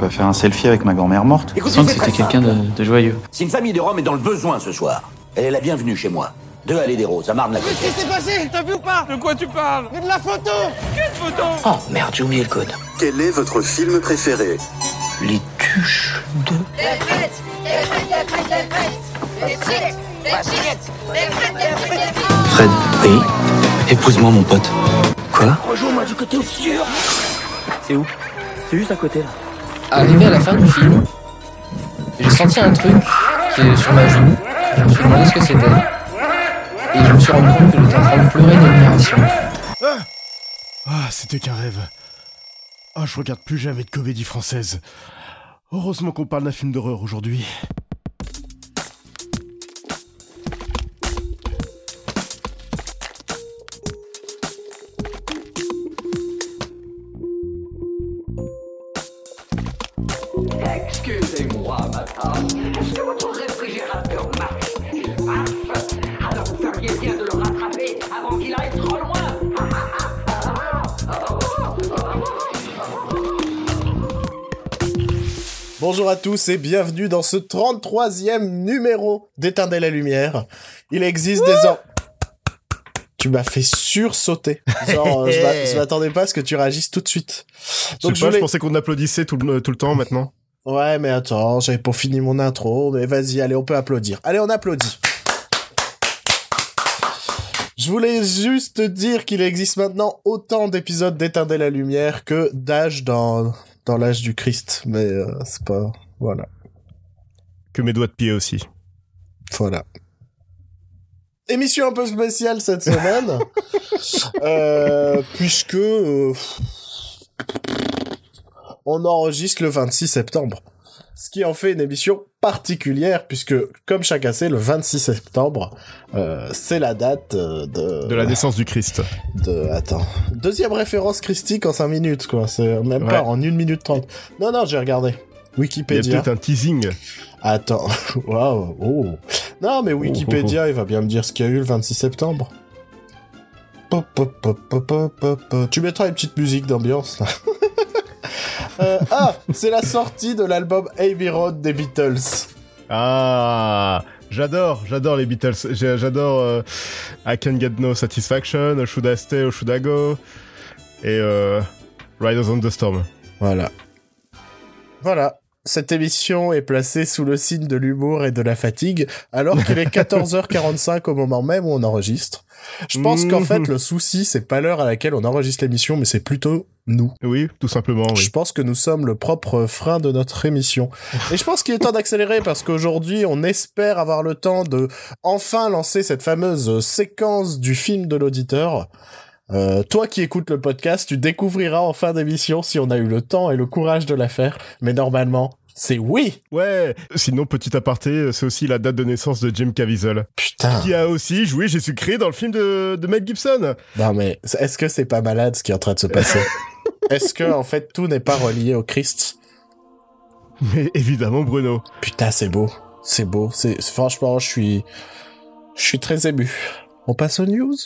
pas faire un selfie avec ma grand-mère morte. Sens que c'était quelqu'un de, de joyeux. Si une famille de Rome est dans le besoin ce soir, elle est la bienvenue chez moi. Deux allées des Roses, à Marne-la-Côte. Qu'est-ce qui s'est passé? T'as vu ou pas? De quoi tu parles? Mais de la photo Quelle photo? Oh merde, j'ai oublié le code. Quel est votre film préféré? Les tuches de... Fred, oui Épouse-moi mon pote. Quoi? Rejoins-moi du côté obscur. C'est où? C'est juste à côté là. Arrivé à la fin du film, j'ai senti un truc qui est sur ma joue. Je me suis demandé ce que c'était. Et je me suis rendu compte que j'étais en train de pleurer d'admiration. Ah, c'était qu'un rêve. Ah, je regarde plus jamais de comédie française. Heureusement qu'on parle d'un film d'horreur aujourd'hui. Excusez-moi, madame. Est-ce que votre réfrigérateur marche Il marche Alors vous feriez bien de le rattraper avant qu'il aille trop loin. Bonjour à tous et bienvenue dans ce 33e numéro d'Éteindre la lumière. Il existe des or... Tu m'as fait sursauter. Genre, euh, je m'a- je m'attendais pas à ce que tu réagisses tout de suite. Donc je, je sais pas, je voulais... pensais qu'on applaudissait tout le, tout le temps maintenant. Ouais, mais attends, j'avais pas fini mon intro, mais vas-y, allez, on peut applaudir. Allez, on applaudit. Je voulais juste dire qu'il existe maintenant autant d'épisodes d'Éteindre la lumière que d'âge dans, dans l'âge du Christ, mais euh, c'est pas... Voilà. Que mes doigts de pied aussi. Voilà. Émission un peu spéciale cette semaine, euh, puisque euh, on enregistre le 26 septembre. Ce qui en fait une émission particulière, puisque comme chacun sait, le 26 septembre, euh, c'est la date euh, de... De la naissance du Christ. de... Attends. Deuxième référence christique en 5 minutes, quoi. C'est même Ouais. pas en 1 minute 30. Non, non, j'ai regardé. Il y a Wikipédia. peut-être un teasing. Attends, waouh, oh. Non, mais Wikipédia, il va bien me dire ce qu'il y a eu le 26 septembre. Pop, pop, pop, pop, pop, pop, pop. Tu mettras une petite musique d'ambiance, là. Euh, ah, c'est la sortie de l'album Abbey Road des Beatles. Ah J'adore, j'adore les Beatles. J'adore euh, I Can Get No Satisfaction, Should I Stay or Should I Go et euh, Riders on the Storm. Voilà. Voilà. Cette émission est placée sous le signe de l'humour et de la fatigue, alors qu'il est 14h45 au moment même où on enregistre. Je pense qu'en fait, le souci, c'est pas l'heure à laquelle on enregistre l'émission, mais c'est plutôt nous. Oui, tout simplement, oui. Je pense que nous sommes le propre frein de notre émission. Et je pense qu'il est temps d'accélérer parce qu'aujourd'hui, on espère avoir le temps de enfin lancer cette fameuse séquence du film de l'auditeur. Euh, toi qui écoutes le podcast, tu découvriras en fin d'émission si on a eu le temps et le courage de la faire. Mais normalement, c'est oui. Ouais, sinon, petit aparté, c'est aussi la date de naissance de Jim Caviezel, Putain. qui a aussi joué Jésus-Christ dans le film de, de Mel Gibson. Non mais est-ce que c'est pas malade ce qui est en train de se passer? Est-ce que en fait tout n'est pas relié au Christ? Mais évidemment, Bruno. Putain, c'est beau. C'est beau. C'est franchement, je suis je suis très ému. On passe aux news?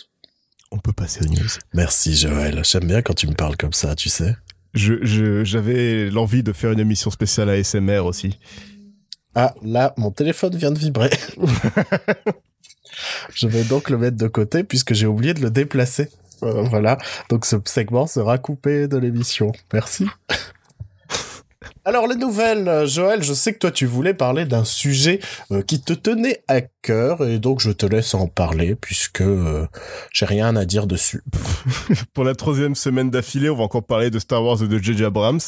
On peut passer aux news. Merci Joël. J'aime bien quand tu me parles comme ça, tu sais. Je, j'avais l'envie de faire une émission spéciale ASMR aussi. Ah, là, mon téléphone vient de vibrer. je vais donc le mettre de côté puisque j'ai oublié de le déplacer. Euh, voilà. Donc ce segment sera coupé de l'émission. Merci. Alors les nouvelles, Joël, je sais que toi tu voulais parler d'un sujet euh, qui te tenait à cœur et donc je te laisse en parler puisque euh, j'ai rien à dire dessus. Pour la troisième semaine d'affilée, on va encore parler de Star Wars et de J.J. Abrams.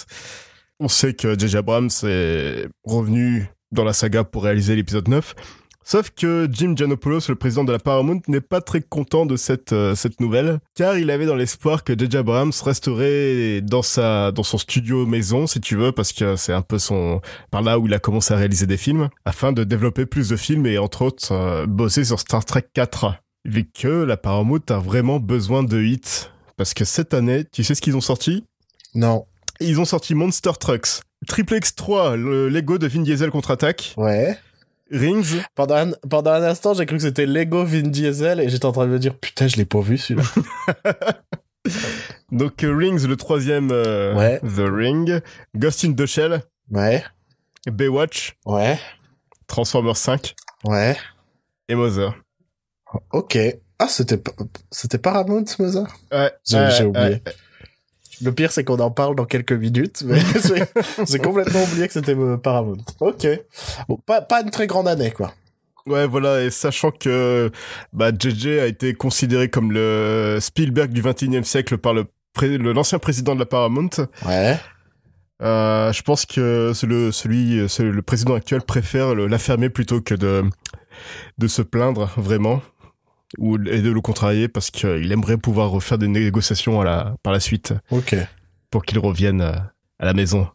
On sait que J.J. Abrams est revenu dans la saga pour réaliser l'épisode 9. Sauf que Jim Janopoulos, le président de la Paramount, n'est pas très content de cette, euh, cette nouvelle, car il avait dans l'espoir que J.J. Abrams resterait dans sa, dans son studio maison, si tu veux, parce que c'est un peu son, par là où il a commencé à réaliser des films, afin de développer plus de films et entre autres, euh, bosser sur Star Trek 4. Vu que la Paramount a vraiment besoin de hits. Parce que cette année, tu sais ce qu'ils ont sorti? Non. Ils ont sorti Monster Trucks, Triple X3, le Lego de Vin Diesel contre-attaque, Ouais. Rings, Pendant un, pendant un instant, j'ai cru que c'était Lego Vin Diesel et j'étais en train de me dire putain, je l'ai pas vu celui-là. donc euh, Rings, le troisième, euh, Ouais. The Ring, Ghost in the Shell, Ouais. Baywatch, Ouais. Transformers 5 Ouais. et Mother. Ok. Ah, c'était pas- c'était Paramount, Mother? Ouais, J'ai ouais, j'ai oublié. ouais. Le pire, c'est qu'on en parle dans quelques minutes, mais j'ai- complètement oublié que c'était euh, Paramount. Ok. Bon, pas, pas une très grande année, quoi. Ouais, voilà, et sachant que bah, JJ a été considéré comme le Spielberg du 21e siècle par le l'ancien président de la Paramount, Ouais. euh, je pense que le, celui, c'est le président actuel préfère l'affirmer plutôt que de, de se plaindre vraiment ou et de le contrarier parce qu'il aimerait pouvoir refaire des négociations à la, par la suite Ok. pour qu'il revienne euh, à la maison.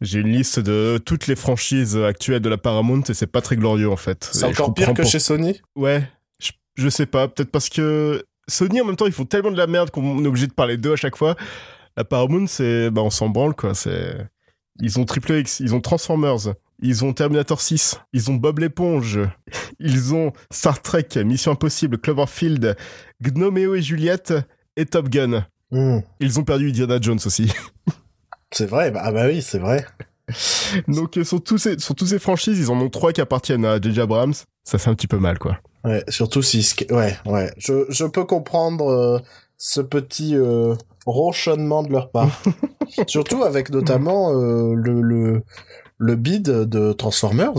J'ai une liste de toutes les franchises actuelles de la Paramount et c'est pas très glorieux en fait. C'est encore pire que pour- chez Sony? Ouais, je, je sais pas, peut-être parce que Sony en même temps ils font tellement de la merde qu'on est obligé de parler d'eux à chaque fois. La Paramount c'est bah on s'en branle quoi, c'est ils ont Triple X, ils ont Transformers, ils ont Terminator 6, ils ont Bob l'éponge, ils ont Star Trek, Mission Impossible, Cloverfield, Gnomeo et Juliette et Top Gun. Hmm. Ils ont perdu Indiana Jones aussi. C'est vrai, bah, ah bah oui, c'est vrai. Donc euh, sur tous ces sur tous ces franchises, ils en ont trois qui appartiennent à J.J. Abrams. Ça fait un petit peu mal quoi. Ouais, surtout si... Ouais, ouais. Je, je peux comprendre euh, ce petit euh, ronchonnement de leur part. surtout avec notamment euh, le, le, le bid de Transformers.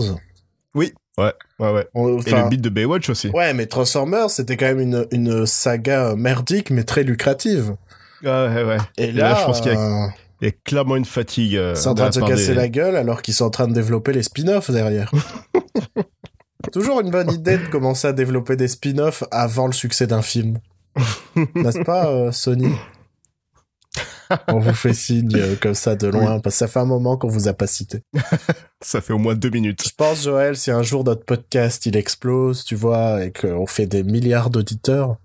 Ouais ouais. On- Et enfin, le beat de Baywatch aussi. Ouais, mais Transformers, c'était quand même une, une saga merdique, mais très lucrative. Ah, ouais, ouais. Et Et là, là, je pense qu'il y a- euh, Il y a clairement une fatigue. euh, c'est en train de se casser des- la gueule alors qu'ils sont en train de développer les spin-offs derrière. Toujours une bonne idée de commencer à développer des spin-offs avant le succès d'un film. N'est-ce pas, euh, Sony? On vous fait signe euh, comme ça de loin, parce que ça fait un moment qu'on vous a pas cité. Ça fait au moins deux minutes. Je pense, Joël, si un jour notre podcast il explose, tu vois, et qu'on fait des milliards d'auditeurs,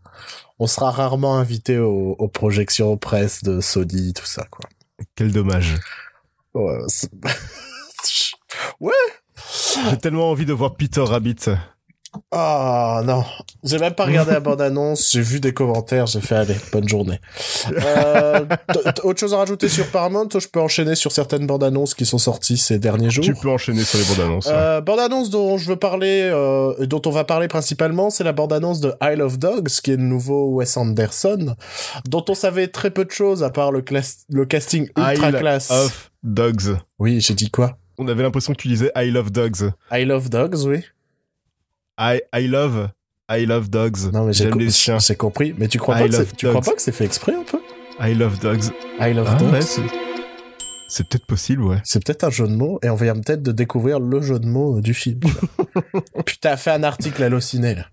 on sera rarement invité aux, aux projections presse de Sony, tout ça, quoi. Quel dommage. Ouais, ouais. J'ai tellement envie de voir Peter Rabbit. Ah non, j'ai même pas regardé la bande-annonce, j'ai vu des commentaires, j'ai fait allez, bonne journée. Euh, autre chose à rajouter sur Paramount, ou je peux enchaîner sur certaines bandes-annonces qui sont sorties ces derniers jours. Tu peux enchaîner sur les bandes annonces. Euh, bande-annonce dont je veux parler, euh, dont on va parler principalement, c'est la bande-annonce de Isle of Dogs, qui est le nouveau Wes Anderson, dont on savait très peu de choses à part le, casting ultra Isle classe. of Dogs. Oui, j'ai dit quoi? On avait l'impression que tu disais I love dogs. I love dogs, oui. I, I love, I love dogs. Non mais j'ai J'aime les chiens. j'ai compris, mais tu crois I pas que tu crois pas que c'est fait exprès un peu? I love dogs. I love Ah, dogs. ouais, c'est peut-être possible, ouais. C'est peut-être un jeu de mots et on vient peut-être de découvrir le jeu de mots du film. Putain, fais un article halluciné là.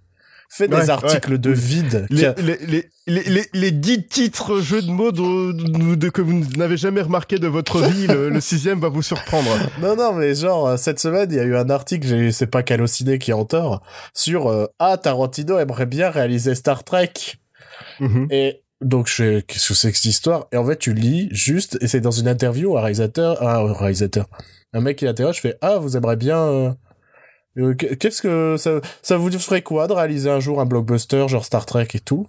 Fais des articles de vide. Les, les, les, les, 10 titres jeux de mots que vous n'avez jamais remarqué de votre vie, le, sixième va vous surprendre. Non, non, mais genre, euh, cette semaine, il y a eu un article, c'est pas Calociné qui est en tort, sur euh, Ah, Tarantino aimerait bien réaliser Star Trek. Mhm. Et donc, je qu'est-ce que c'est que cette histoire? Et en fait, tu lis juste, et c'est dans une interview, un réalisateur, un réalisateur, un mec qui l'interroge, je fais Ah, vous aimeriez bien. Euh, Qu'est-ce que ça, ça vous ferait quoi de réaliser un jour un blockbuster genre Star Trek et tout?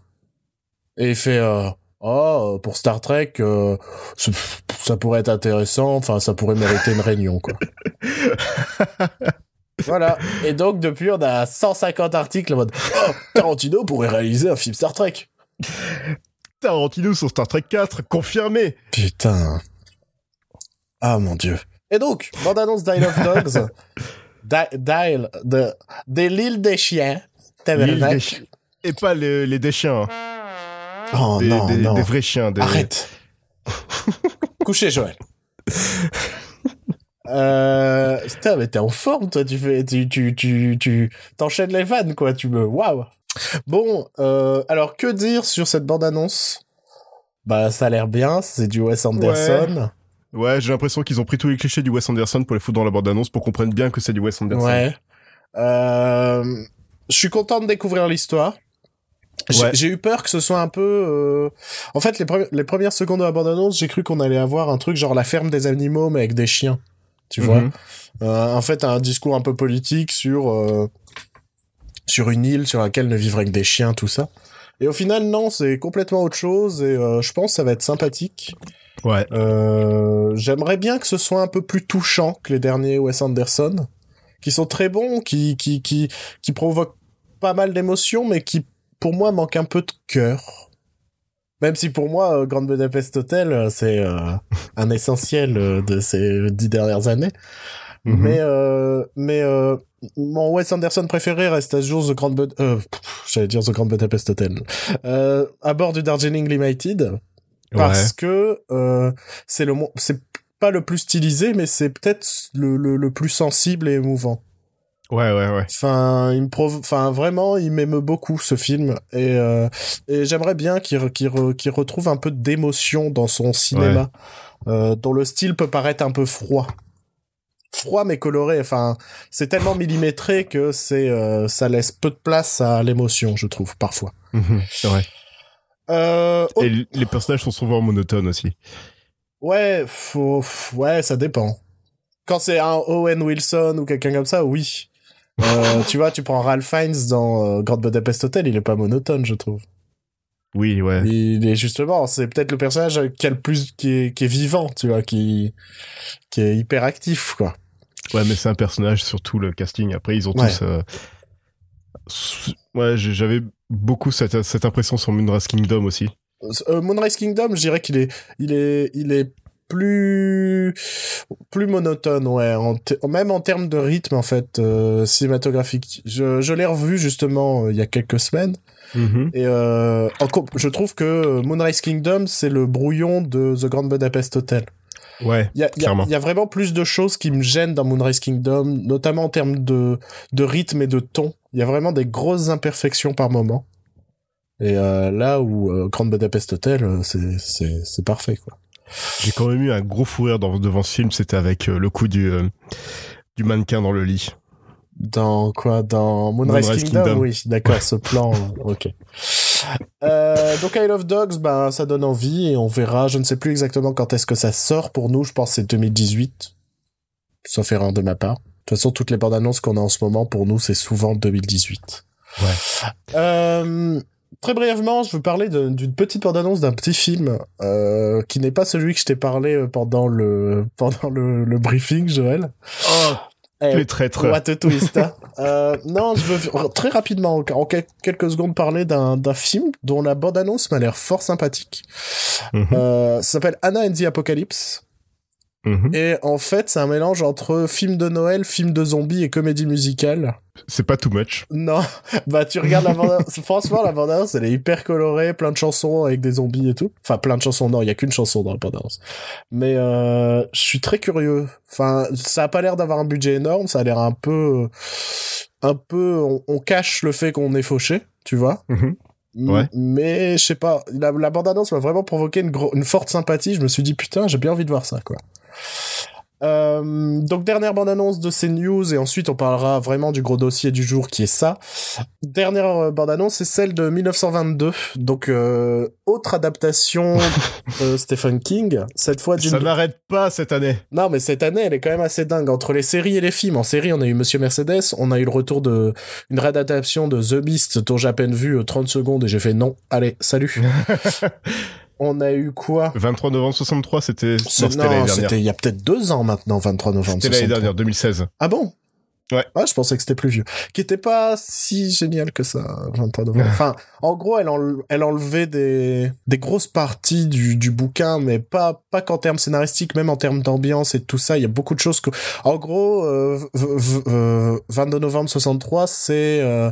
Et il fait euh, Oh, pour Star Trek, euh, ça- pourrait être intéressant, enfin, ça pourrait mériter une réunion, quoi. voilà. Et donc, depuis, on a 150 articles en mode Oh, Tarantino pourrait réaliser un film Star Trek. Tarantino sur Star Trek 4, confirmé. Putain. Ah, mon dieu. Et donc, bande-annonce d'Isle of Dogs. D'Isle, de, de l'île des chiens. L'île Tabernacle. des chi- Et pas les, les des chiens, hein. Oh des, non, des, non. des vrais chiens. Des... Arrête. Couchez, Joël. Euh, putain, mais t'es en forme, toi, tu fais, tu, tu, tu, tu, t'enchaînes les vannes, quoi, tu me, waouh. Bon, euh, alors, que dire sur cette bande-annonce? Bah, ça a l'air bien, c'est du Wes Anderson. Ouais, j'ai l'impression qu'ils ont pris tous les clichés du Wes Anderson pour les foutre dans la bande-annonce pour qu'on comprenne bien que c'est du Wes Anderson. Ouais. Euh, je suis content de découvrir l'histoire. J'ai Ouais. j'ai eu peur que ce soit un peu... euh, En fait, les premières secondes de la bande-annonce, j'ai cru qu'on allait avoir un truc genre la ferme des animaux, mais avec des chiens. Tu vois Mhm. Euh, En fait, un discours un peu politique sur... euh, sur une île sur laquelle ne vivraient que des chiens, tout ça. Et au final, non, c'est complètement autre chose, et euh, je pense que ça va être sympathique. Ouais. Euh, J'aimerais bien que ce soit un peu plus touchant que les derniers Wes Anderson, qui sont très bons, qui qui qui qui provoquent pas mal d'émotions, mais qui pour moi manquent un peu de cœur. Même si pour moi, euh, Grand Budapest Hotel, euh, c'est euh, un essentiel de ces dix dernières années. Mais euh, mais euh, mon Wes Anderson préféré reste à ce jour The Grand Bud euh, j'allais dire The Grand Budapest Hotel. Euh, à bord du Darjeeling Limited parce que euh, c'est le c'est pas le plus stylisé mais c'est peut-être le, le le plus sensible et émouvant. Ouais, ouais, ouais. Enfin, il me prov- enfin vraiment, il m'aime beaucoup ce film et euh, et j'aimerais bien qu'il re- qu'il re- qu'il retrouve un peu d'émotion dans son cinéma, euh, dont le style peut paraître un peu froid, froid mais coloré. Enfin, c'est tellement millimétré que c'est euh, ça laisse peu de place à l'émotion, je trouve parfois. Mhm, c'est vrai. Euh, Et les personnages sont souvent monotones aussi. Ouais, faut, ouais, ça dépend. Quand c'est un Owen Wilson ou quelqu'un comme ça, oui. Euh, tu vois, tu prends Ralph Fiennes dans euh, Grand Budapest Hotel, il est pas monotone, je trouve. Oui, ouais. Il est justement, c'est peut-être le personnage qui a le plus, qui est, qui est vivant, tu vois, qui, qui est hyper actif, quoi. Ouais, mais c'est un personnage, surtout le casting. Après, ils ont Ouais. tous... euh, Ouais, j'avais beaucoup cette, cette impression sur Moonrise Kingdom aussi. Euh, Moonrise Kingdom, je dirais qu'il est, il est, il est plus, plus monotone, ouais, en même en termes de rythme, en fait, euh, cinématographique. Je, je l'ai revu, justement, euh, il y a quelques semaines. Mhm. Et euh, je trouve que Moonrise Kingdom, c'est le brouillon de The Grand Budapest Hotel. Ouais, Il y a, y a- y vraiment plus de choses qui me gênent dans Moonrise Kingdom, notamment en termes de, de rythme et de ton. Il y a vraiment des grosses imperfections par moment. Et euh, là où euh, Grand Budapest Hotel, euh, c'est, c'est, c'est parfait, quoi. j'ai quand même eu un gros fou rire dans- devant ce film, c'était avec euh, le coup du, du mannequin dans le lit. Dans quoi? Dans Moonrise, Moonrise Kingdom, Kingdom. Oui, d'accord, ce plan, ok. Euh, donc I Love Dogs, ben ça donne envie et on verra. Je ne sais plus exactement quand est-ce que ça sort pour nous. Je pense que c'est 2018, sauf erreur de ma part. De toute façon, toutes les bandes annonces qu'on a en ce moment pour nous, c'est souvent 2018. Ouais. Euh, très brièvement, je veux parler d'une petite bande annonce d'un petit film euh, qui n'est pas celui que je t'ai parlé pendant le pendant le, le briefing, Joël. Oh, Eh, les traîtres. What a twist. hein. euh, non, je veux très rapidement, en en quel- quelques secondes, parler d'un d'un film dont la bande-annonce m'a l'air fort sympathique. Mhm. Euh, ça s'appelle Anna and the Apocalypse. Mhm. Et en fait, c'est un mélange entre film de Noël, film de zombies et comédie musicale. C'est pas too much. Non, bah tu regardes la bande Franchement, la bande-annonce, elle est hyper colorée, plein de chansons avec des zombies et tout. Enfin, plein de chansons, non, il y a qu'une chanson dans la bande-annonce. Mais euh, je suis très curieux. Enfin, ça a pas l'air d'avoir un budget énorme, ça a l'air un peu... Un peu... On, on cache le fait qu'on est fauché, tu vois Mhm. Ouais. Mais, je sais pas, la, la bande-annonce m'a vraiment provoqué une, une forte sympathie. Je me suis dit, putain, j'ai bien envie de voir ça, quoi. Euh, donc dernière bande annonce de ces news et ensuite on parlera vraiment du gros dossier du jour qui est ça. Dernière euh, bande annonce c'est celle de 1922 donc euh, autre adaptation de Stephen King cette fois d'une Ça n'arrête pas cette année. non mais cette année elle est quand même assez dingue entre les séries et les films en série on a eu Monsieur Mercedes on a eu le retour de une réadaptation de The Beast dont j'ai à peine vu euh, 30 secondes et j'ai fait non allez salut on a eu quoi 23 novembre 63, c'était c'était l'année non, dernière. c'était il y a peut-être deux ans maintenant 23 novembre C'était l'année 63. dernière, 2016. Ah bon? Ouais. Ah, je pensais que c'était plus vieux. Qui était pas si génial que ça, 23 novembre. enfin, en gros, elle, enle- elle enlevait des, des grosses parties du, du bouquin, mais pas, pas qu'en termes scénaristiques, même en termes d'ambiance et tout ça. Il y a beaucoup de choses que, en gros, euh, euh, 22 novembre 63, c'est, euh,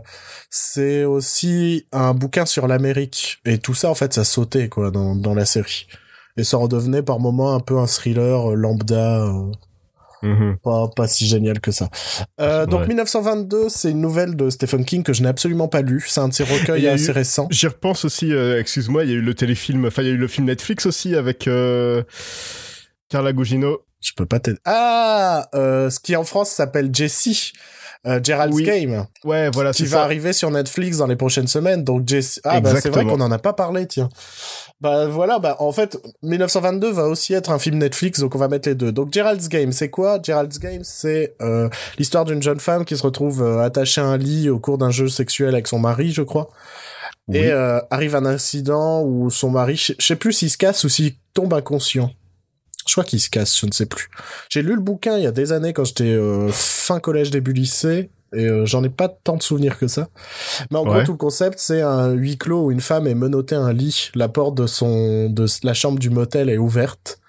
c'est aussi un bouquin sur l'Amérique. Et tout ça, en fait, ça sautait, quoi, dans, dans la série. Et ça redevenait par moments un peu un thriller euh, lambda, Mhm. pas, pas si génial que ça. Euh, donc Ouais. 1922, c'est une nouvelle de Stephen King que je n'ai absolument pas lu. C'est un de ses Il recueils assez eu- récents. J'y repense aussi, euh, excuse-moi, il y a eu le téléfilm, enfin il y a eu le film Netflix aussi avec euh, Carla Gugino. Je peux pas t'aider. Ah, euh, ce qui en France s'appelle Jessie. Euh, Gerald's Oui, Game, Ouais, voilà, qui va ça. arriver sur Netflix dans les prochaines semaines. Donc Jessie. Ah bah c'est vrai qu'on en a pas parlé, tiens. Bah voilà, bah en fait 1922 va aussi être un film Netflix, donc on va mettre les deux. Donc Gerald's Game, c'est quoi? Gerald's Game, c'est euh, l'histoire d'une jeune femme qui se retrouve euh, attachée à un lit au cours d'un jeu sexuel avec son mari, je crois. Oui. Et euh, arrive un incident où son mari, je sais plus s'il se casse ou s'il tombe inconscient. Je crois qu'il se casse, je ne sais plus. J'ai lu le bouquin il y a des années quand j'étais euh, fin collège, début lycée, et euh, j'en ai pas tant de souvenirs que ça. Mais en gros, tout le concept, c'est un huis clos où une femme est menottée à un lit, la porte de son de la chambre du motel est ouverte,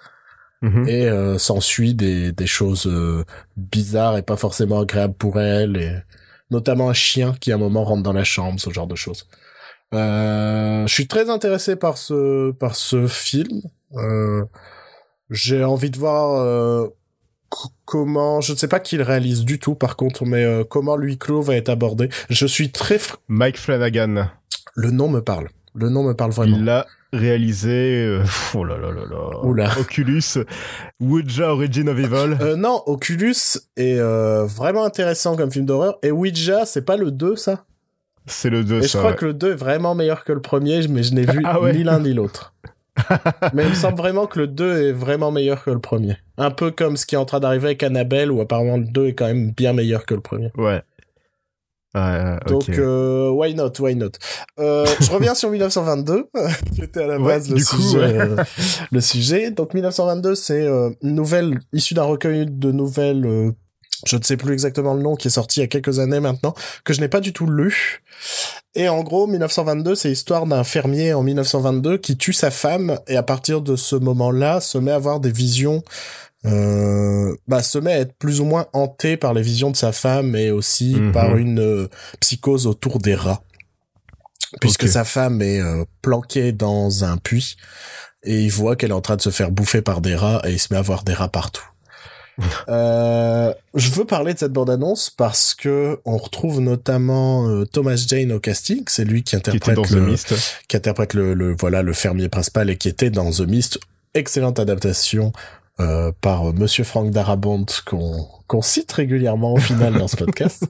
Mhm. et euh, s'ensuit des, des choses euh, bizarres et pas forcément agréables pour elle, et notamment un chien qui à un moment rentre dans la chambre, ce genre de choses. Euh, je suis très intéressé par ce par ce film. Euh, j'ai envie de voir euh, comment, je ne sais pas qui le réalise du tout par contre, mais euh, comment lui clos va être abordé. Je suis très, fr- Mike Flanagan. le nom me parle. Le nom me parle vraiment. Il l'a réalisé. euh, oh là là là là. Oula. Oculus. Ouija Origin of Evil. Euh, non, Oculus est euh, vraiment intéressant comme film d'horreur. Et Ouija, c'est pas le 2, ça? C'est le 2, Et je crois ouais. que le 2 est vraiment meilleur que le premier, mais je n'ai vu Ah ouais. ni l'un ni l'autre. mais il me semble vraiment que le 2 est vraiment meilleur que le premier. Un peu comme ce qui est en train d'arriver avec Annabelle, où apparemment le 2 est quand même bien meilleur que le premier. Ouais. Ouais, ok. Donc, euh, why not, why not? Euh, je reviens sur 1922, qui était à la Ouais, base le, coup, sujet, ouais. euh, le sujet. Donc, 1922, c'est euh, une nouvelle issue d'un recueil de nouvelles, euh, je ne sais plus exactement le nom, qui est sorti il y a quelques années maintenant, que je n'ai pas du tout lu. Et en gros, 1922, c'est l'histoire d'un fermier en 1922 qui tue sa femme, et à partir de ce moment-là, se met à avoir des visions euh, bah, se met à être plus ou moins hanté par les visions de sa femme et aussi Mhm. par une euh, psychose autour des rats. Puisque sa femme est euh, planquée dans un puits et il voit qu'elle est en train de se faire bouffer par des rats et il se met à voir des rats partout. Euh, je veux parler de cette bande-annonce parce que on retrouve notamment euh, Thomas Jane au casting, c'est lui qui Qui interprète The le, Mist. qui interprète le, le voilà le fermier principal et qui était dans The Mist. Excellente adaptation euh, par Monsieur Frank Darabont qu'on qu'on cite régulièrement au final dans ce podcast.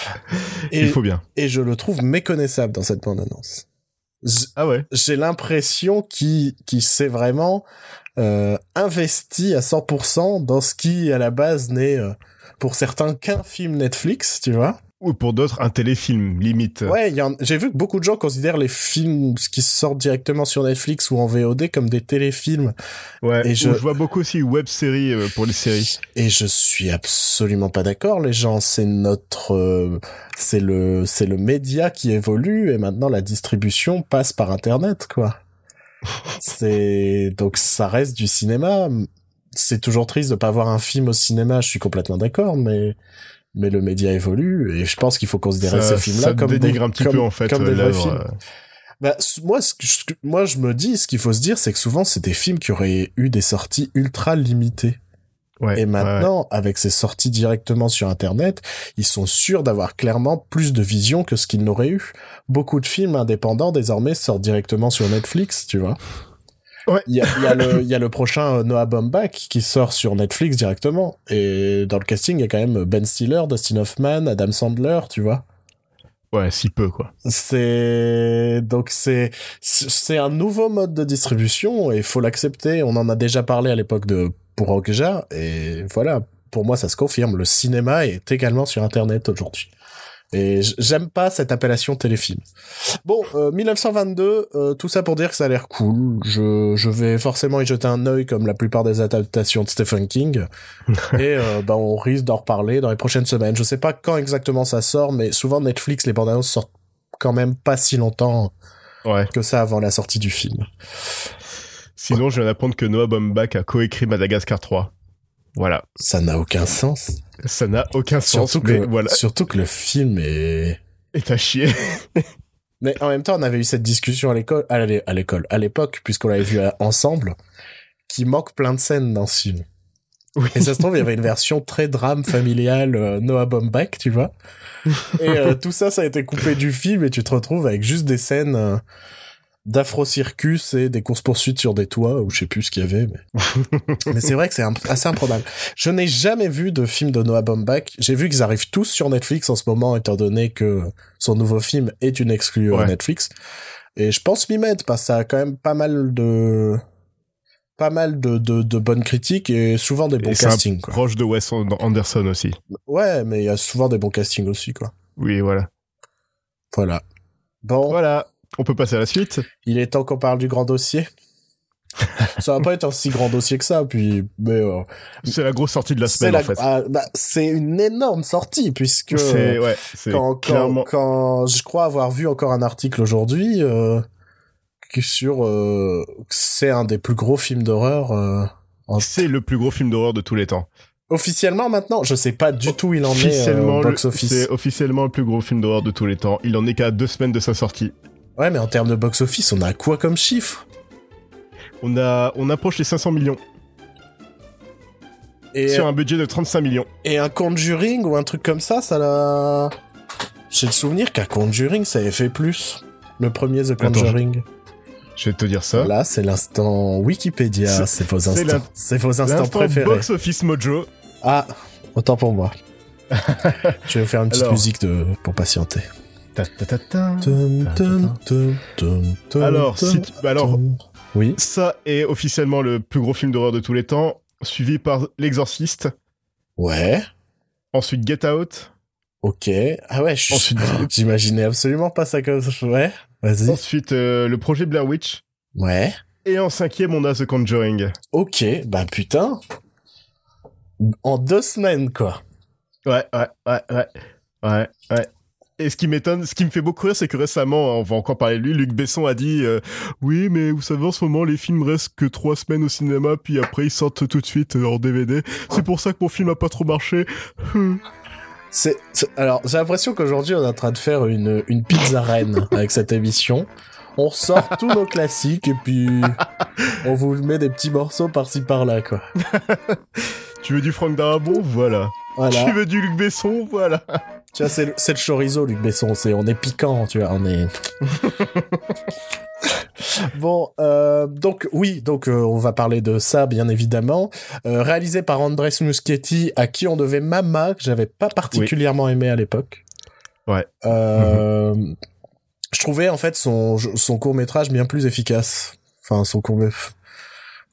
Et, Il faut bien. et je le trouve méconnaissable dans cette bande-annonce. Ah ouais. J'ai l'impression qu'il qu'il s'est vraiment euh, investi à 100% dans ce qui à la base n'est euh, pour certains qu'un film Netflix, tu vois. Ou pour d'autres, un téléfilm, limite. Ouais, y en- j'ai vu que beaucoup de gens considèrent les films qui sortent directement sur Netflix ou en VOD comme des téléfilms. Ouais. Et je- je... vois beaucoup aussi web-séries euh, pour les séries. Et je suis absolument pas d'accord, les gens. C'est notre, euh, c'est le, c'est le média qui évolue et maintenant la distribution passe par Internet, quoi. C'est, donc ça reste du cinéma. C'est toujours triste de pas voir un film au cinéma, je suis complètement d'accord, mais, mais le média évolue et je pense qu'il faut considérer Ça, ces films-là ça comme dénigre des, un petit comme- peu, en fait, comme des vrais films. Bah, moi, ce que je, moi, je me dis, ce qu'il faut se dire, c'est que souvent, c'est des films qui auraient eu des sorties ultra limitées. Ouais, Et ouais, maintenant, avec ces sorties directement sur Internet, ils sont sûrs d'avoir clairement plus de vision que ce qu'ils n'auraient eu. Beaucoup de films indépendants, désormais, sortent directement sur Netflix, tu vois. Ouais. Il y a, y a y a le prochain euh, Noah Baumbach qui sort sur Netflix directement. Et dans le casting, il y a quand même Ben Stiller, Dustin Hoffman, Adam Sandler, tu vois. ouais. Si peu, quoi. C'est donc c'est c'est un nouveau mode de distribution et faut l'accepter. On en a déjà parlé à l'époque de pour Okja et voilà. Pour moi, ça se confirme. Le cinéma est également sur Internet aujourd'hui. Et j'aime pas cette appellation téléfilm. Bon, euh, 1922, euh, tout ça pour dire que ça a l'air cool. Je, je vais forcément y jeter un œil comme la plupart des adaptations de Stephen King. Et euh, bah, on risque d'en reparler dans les prochaines semaines. Je sais pas quand exactement ça sort, mais souvent Netflix, les bandes annonces sortent quand même pas si longtemps Ouais. que ça avant la sortie du film. Sinon, je viens d'apprendre que Noah Baumbach a coécrit Madagascar 3. Voilà. Ça n'a aucun sens. Ça n'a aucun sens, Surtout que, voilà. surtout que le film est... Et t'as chié. Mais en même temps, on avait eu cette discussion à l'école, à l'é- à l'école, à l'époque, puisqu'on l'avait vu à- ensemble, qui manque plein de scènes dans ce film. Oui. Et ça se trouve, il y avait une version très drame familiale euh, Noah Baumbach, tu vois. Et euh, tout ça, ça a été coupé du film et tu te retrouves avec juste des scènes euh, d'afro-circus et des courses-poursuites sur des toits, ou je sais plus ce qu'il y avait. Mais, mais c'est vrai que c'est assez improbable. Je n'ai jamais vu de film de Noah Baumbach. J'ai vu qu'ils arrivent tous sur Netflix en ce moment, étant donné que son nouveau film est une exclue euh, Ouais. Netflix. Et je pense m'y mettre, parce que ça a quand même pas mal de pas mal de, de, de bonnes critiques et souvent des bons Et c'est un castings, quoi. Proche de Wes Anderson aussi. Ouais, mais il y a souvent des bons castings aussi, quoi. Oui, voilà. Voilà. Bon, Voilà. On peut passer à la suite. il est temps qu'on parle du grand dossier. ça va pas être un si grand dossier que ça, puis, mais, euh, C'est la grosse sortie de la semaine, la- en fait. ah, bah, c'est une énorme sortie, puisque ouais, quand, clairement... quand je crois avoir vu encore un article aujourd'hui, euh, sur, euh, c'est un des plus gros films d'horreur, en- C'est le plus gros film d'horreur de tous les temps. officiellement maintenant? Je sais pas du tout où il en est, Officiellement, le- box office. c'est officiellement le plus gros film d'horreur de tous les temps. Il en est qu'à deux semaines de sa sortie. Ouais, mais en termes de box office, on a quoi comme chiffre? On a, on approche les 500 millions Et, sur un budget de 35 millions. et un Conjuring ou un truc comme ça, ça l'a... J'ai le souvenir qu'un Conjuring, ça avait fait plus. Le premier The Attends, Conjuring. Je vais te dire ça. Là, c'est l'instant Wikipédia, C'est- vos instants. C'est vos instants préférés. box office mojo. Ah, autant pour moi. je vais vous faire une petite Alors. musique de... pour patienter. Alors, tum, si tu- bah alors-. Oui. Ça est officiellement le plus gros film d'horreur de tous les temps, suivi par L'Exorciste, Ouais. ensuite Get Out, Ok. Ah ouais, je ensuite, J'imaginais absolument pas ça comme ça. Ouais. Vas-y. ensuite euh, le projet Blair Witch, Ouais. et en cinquième on a The Conjuring. Ok. Bah putain. En deux semaines, quoi. Ouais, ouais, ouais, ouais, ouais, ouais. Et ce qui m'étonne, ce qui me fait beaucoup rire, c'est que récemment, on va encore parler de lui, Luc Besson a dit euh, Oui, mais vous savez, en ce moment, les films restent que trois semaines au cinéma, puis après, ils sortent tout de suite euh, en DVD. C'est pour ça que mon film a pas trop marché. C'est, c'est- alors, j'ai l'impression qu'aujourd'hui, on est en train de faire une, une pizza reine avec cette émission. On ressort tous nos classiques et puis on vous met des petits morceaux par-ci par-là, quoi. Tu veux du Franck Darabon Voilà. Voilà. Tu veux du Luc Besson? Voilà. Tu vois, c'est le, chorizo, Luc Besson. C'est, on est piquant, tu vois, on est. bon, euh, donc oui, donc euh, on va parler de ça, bien évidemment. Euh, réalisé par Andrés Muschietti, à qui on devait Mama, que j'avais pas particulièrement aimé à l'époque. Ouais. Je trouvais en fait son son court métrage bien plus efficace. Enfin, son court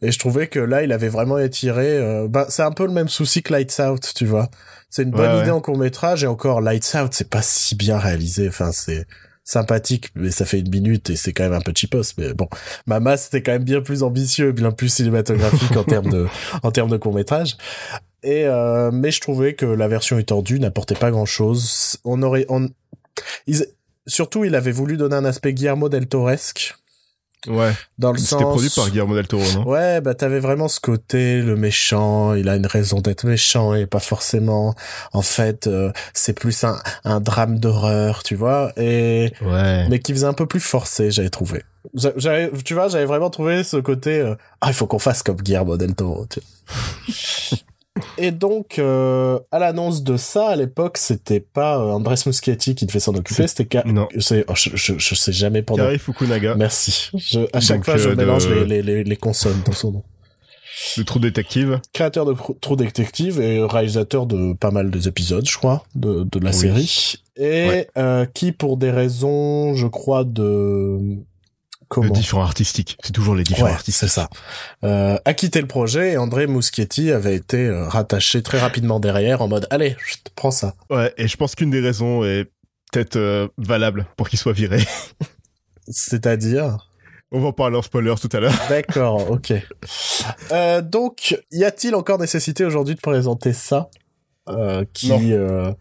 et je trouvais que là, il avait vraiment étiré. euh, bah, c'est un peu le même souci que Lights Out, tu vois. C'est une bonne Ouais, idée ouais. en court métrage et encore Lights Out, c'est pas si bien réalisé. Enfin, c'est sympathique, mais ça fait une minute et c'est quand même un peu cheapos. Mais bon, Mama, c'était quand même bien plus ambitieux, bien plus cinématographique en termes de en termes de court métrage. Et euh, mais je trouvais que la version étendue n'apportait pas grand chose. On aurait, on, ils, surtout, il avait voulu donner un aspect Guillermo del Toresque Ouais. dans le C'était sens. produit par Guillermo del Toro, non? Ouais, bah t'avais vraiment ce côté, le méchant, il a une raison d'être méchant et pas forcément. En fait, euh, c'est plus un, un drame d'horreur, tu vois, et Ouais. mais qui faisait un peu plus forcé, j'avais trouvé. J'a- J'avais, tu vois, j'avais vraiment trouvé ce côté. euh, ah, il faut qu'on fasse comme Guillermo del Toro. tu vois. Et donc, euh, à l'annonce de ça, à l'époque, c'était pas euh, Andrés Muschietti qui devait s'en occuper, c'était Ka- Non. oh, je, je, je sais jamais pendant Kari Fukunaga, Merci. Je, à chaque Donc, fois, je euh, de- mélange les, les, les, les consonnes dans son nom. le trou détective. Créateur de True Detective et réalisateur de pas mal des épisodes, je crois, de, de la Oui. série. Et Ouais. euh, qui, pour des raisons, je crois, de... Comment De différents artistiques. C'est toujours les différents Ouais, artistes. c'est ça. Euh, a quitté le projet et André Muschietti avait été euh, rattaché très rapidement derrière en mode « Allez, je te prends ça Ouais, et je pense qu'une des raisons est peut-être euh, valable pour qu'il soit viré. ». C'est-à-dire? On va en parler en spoiler tout à l'heure. D'accord, ok. Euh, donc, y a-t-il encore nécessité aujourd'hui de présenter ça? Euh, qui Non. euh,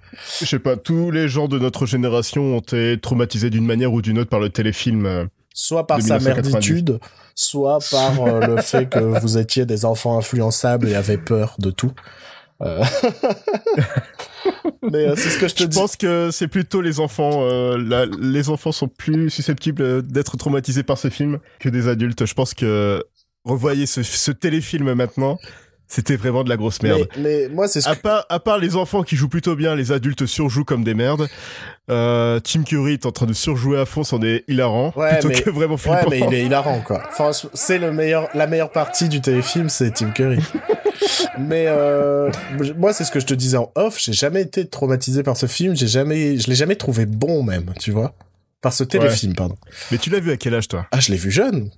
Je sais pas, tous les gens de notre génération ont été traumatisés d'une manière ou d'une autre par le téléfilm. Soit par sa 1990. merditude, soit par euh, le fait que vous étiez des enfants influençables et avez peur de tout. Euh, Mais euh, c'est ce que je te Je dis. pense que c'est plutôt les enfants. euh, la- les enfants sont plus susceptibles euh, d'être traumatisés par ce film que des adultes. Je pense que revoyez ce, ce téléfilm maintenant. C'était vraiment de la grosse merde. Mais, mais moi, c'est ce À que... part, à part les enfants qui jouent plutôt bien, les adultes surjouent comme des merdes. Euh, Tim Curry est en train de surjouer à fond, c'en est hilarant. Ouais, plutôt mais- que vraiment flippant. Ouais, mais il est hilarant, quoi. Enfin, c'est le meilleur, la meilleure partie du téléfilm, c'est Tim Curry. mais euh, moi, c'est ce que je te disais en off. J'ai jamais été traumatisé par ce film. J'ai jamais, je l'ai jamais trouvé bon, même. Tu vois, par ce téléfilm, pardon. Mais tu l'as vu à quel âge, toi? Ah, je l'ai vu jeune.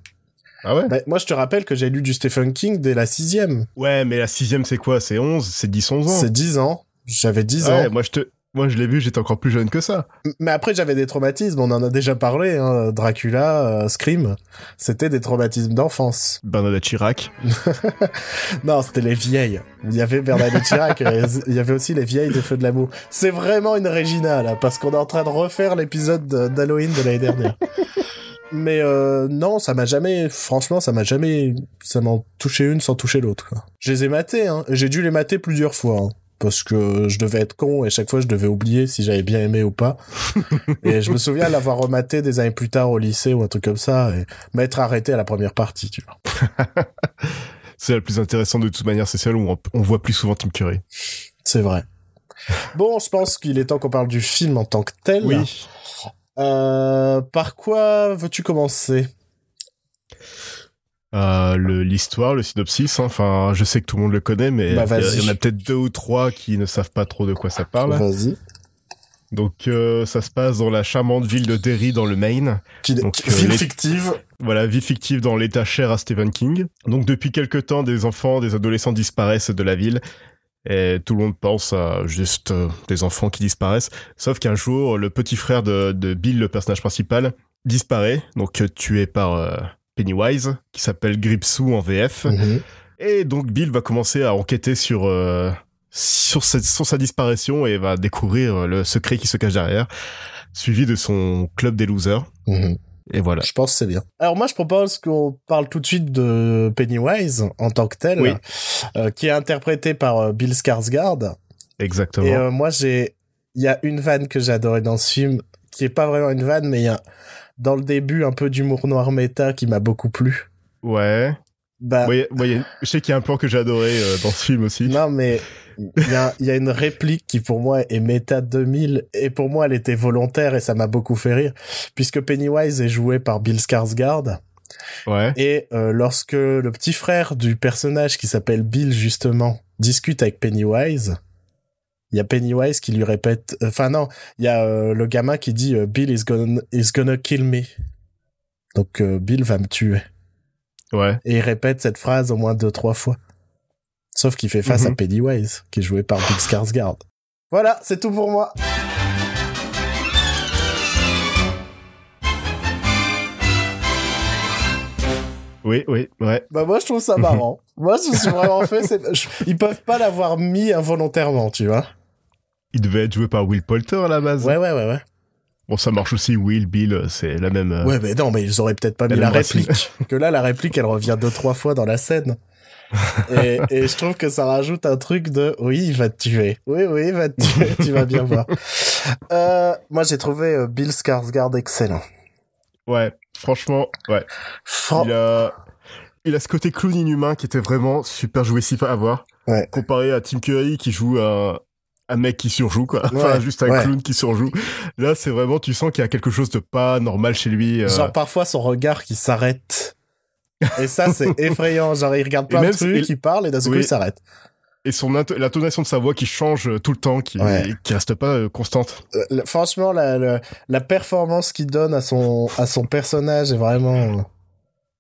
Ah ouais Bah, moi, je te rappelle que j'ai lu du Stephen King dès la sixième. Ouais, mais la sixième, c'est quoi? C'est 11 C'est 10, 11 ans? C'est 10 ans. J'avais 10 Ouais, ans. moi je te Moi, je l'ai vu, j'étais encore plus jeune que ça. Mais après, j'avais des traumatismes, on en a déjà parlé, hein. Dracula, euh, Scream, c'était des traumatismes d'enfance. Bernadette Chirac. non, c'était les vieilles. Il y avait Bernadette Chirac, et il y avait aussi les vieilles de Feu de l'amour. C'est vraiment une Regina, là, parce qu'on est en train de refaire l'épisode de- d'Halloween de l'année dernière. Mais euh, non, ça m'a jamais, franchement, ça m'a jamais, ça m'en touché une sans toucher l'autre. Je les ai matés, hein. J'ai dû les mater plusieurs fois, hein, parce que je devais être con et chaque fois je devais oublier si j'avais bien aimé ou pas. et je me souviens l'avoir rematé des années plus tard au lycée ou un truc comme ça et m'être arrêté à la première partie, tu vois. C'est la plus intéressante de toute manière, c'est celle où on, on voit plus souvent Tim Curry. C'est vrai. Bon, je pense qu'il est temps qu'on parle du film en tant que tel. Oui. Euh, par quoi veux-tu commencer? Euh, L'histoire, le synopsis, hein. enfin, je sais que tout le monde le connaît, mais Bah, il y en a peut-être deux ou trois qui ne savent pas trop de quoi ça parle. Vas-y. Donc, euh, ça se passe dans la charmante ville de Derry, dans le Maine. Qui, Donc, qui- euh, film les- fictive. Voilà, vie fictive dans l'état cher à Stephen King. Donc, depuis quelque temps, des enfants, des adolescents disparaissent de la ville. Et tout le monde pense à juste euh, des enfants qui disparaissent. Sauf qu'un jour, le petit frère de, de Bill, le personnage principal, disparaît. Donc, euh, tué par euh, Pennywise, qui s'appelle Gripsou en VF. Mhm. Et donc Bill va commencer à enquêter sur euh, sur, cette- sur sa disparition et va découvrir le secret qui se cache derrière, suivi de son club des losers. Mhm. Et voilà. Je pense que c'est bien. Alors moi, je propose qu'on parle tout de suite de Pennywise en tant que tel, Oui. euh, qui est interprété par euh, Bill Skarsgård. Exactement. Et euh, moi, j'ai, il y a une vanne que j'ai adorée dans ce film, qui est pas vraiment une vanne, mais il y a dans le début un peu d'humour noir méta qui m'a beaucoup plu. Ouais. Bah, Ouais, ouais, je sais qu'il y a un plan que j'ai adoré euh, dans ce film aussi. non, mais il y a, y a une réplique qui pour moi est méta 2000 et pour moi elle était volontaire et ça m'a beaucoup fait rire puisque Pennywise est joué par Bill Skarsgård. Ouais. Et euh, lorsque le petit frère du personnage qui s'appelle Bill justement discute avec Pennywise, il y a Pennywise qui lui répète, enfin non, il y a euh, le gamin qui dit euh, Bill is gonna is gonna kill me. Donc euh, Bill va me tuer. Ouais. Et il répète cette phrase au moins deux trois fois. Sauf qu'il fait face Mhm. à Pennywise qui est joué par Bill Skarsgård. Voilà, c'est tout pour moi. Oui, oui, ouais. Bah moi je trouve ça marrant. moi je me suis vraiment fait, c'est- ils peuvent pas l'avoir mis involontairement, tu vois. Il devait être joué par Will Poulter à la base. Ouais ouais ouais ouais. Bon, ça marche aussi. Will, Bill, euh, c'est la même. euh, Ouais, mais non, mais ils auraient peut-être pas La mis la réplique. que là, la réplique, elle revient deux, trois fois dans la scène. Et, et je trouve que ça rajoute un truc de oui, il va te tuer. Oui, oui, il va te tuer. tu vas bien voir. Euh, moi, j'ai trouvé euh, Bill Skarsgård excellent. Ouais. Franchement, ouais. Fran- Il a, il a ce côté clown inhumain qui était vraiment super jouissif à voir. Ouais. Comparé à Tim Curry qui joue un, un mec qui surjoue, quoi. Enfin, juste un ouais. clown qui surjoue. Là, c'est vraiment, tu sens qu'il y a quelque chose de pas normal chez lui. euh, Genre, parfois, son regard qui s'arrête. Et ça, c'est effrayant. Genre, il regarde plein de trucs, il parle, et d'un seul coup, il s'arrête. et son l'intonation de sa voix qui change euh, tout le temps, qui, Ouais. qui reste pas euh, constante. Euh, franchement, la, la, la performance qu'il donne à son, à son personnage est vraiment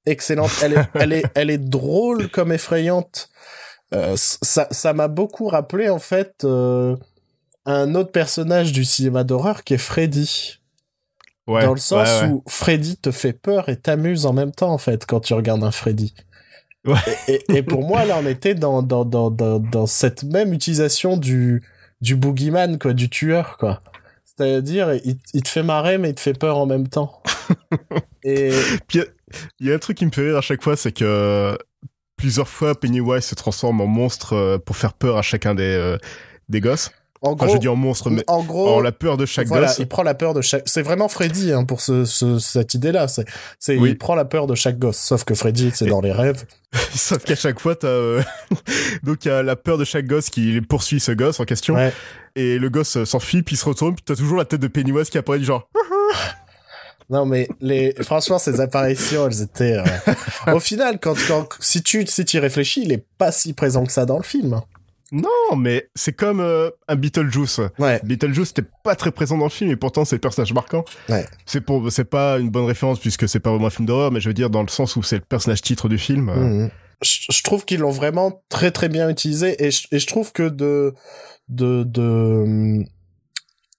excellente. Elle est, elle est, elle est drôle comme effrayante. Euh, ça, ça m'a beaucoup rappelé, en fait, un autre personnage du cinéma d'horreur qui est Freddy. Ouais. dans le sens ouais, ouais. où Freddy te fait peur et t'amuse en même temps, en fait, quand tu regardes un Freddy. Ouais. Et, et- et pour moi, là, on était dans, dans, dans, dans, dans cette même utilisation du, du boogeyman, quoi, du tueur, quoi. C'est-à-dire, il, il te fait marrer, mais il te fait peur en même temps. et Puis, il y a un truc qui me fait rire à chaque fois, c'est que plusieurs fois, Pennywise se transforme en monstre euh, pour faire peur à chacun des, euh, des gosses. En Enfin, gros, je dis en monstre, mais en gros, en la peur de chaque voilà, gosse. il prend la peur de chaque. C'est vraiment Freddy hein, pour ce, ce- cette idée-là. C'est, c'est, Oui. il prend la peur de chaque gosse. Sauf que Freddy, c'est Et- dans les rêves. Sauf qu'à chaque fois, t'as euh, donc il y a la peur de chaque gosse qui poursuit ce gosse en question, Ouais. et le gosse euh, s'enfuit, puis il se retourne, puis t'as toujours la tête de Pennywise qui apparaît du genre. Non mais les franchement ces apparitions elles étaient euh, au final quand quand si tu si tu y réfléchis il est pas si présent que ça dans le film. Non, mais c'est comme euh, un Beetlejuice. Ouais. Beetlejuice n'était pas très présent dans le film, et pourtant c'est le personnage marquant. Ouais. C'est pour, c'est pas une bonne référence puisque c'est pas vraiment un film d'horreur, mais je veux dire dans le sens où c'est le personnage titre du film. euh, Mhm. Je, je trouve qu'ils l'ont vraiment très très bien utilisé et je, et je trouve que de de de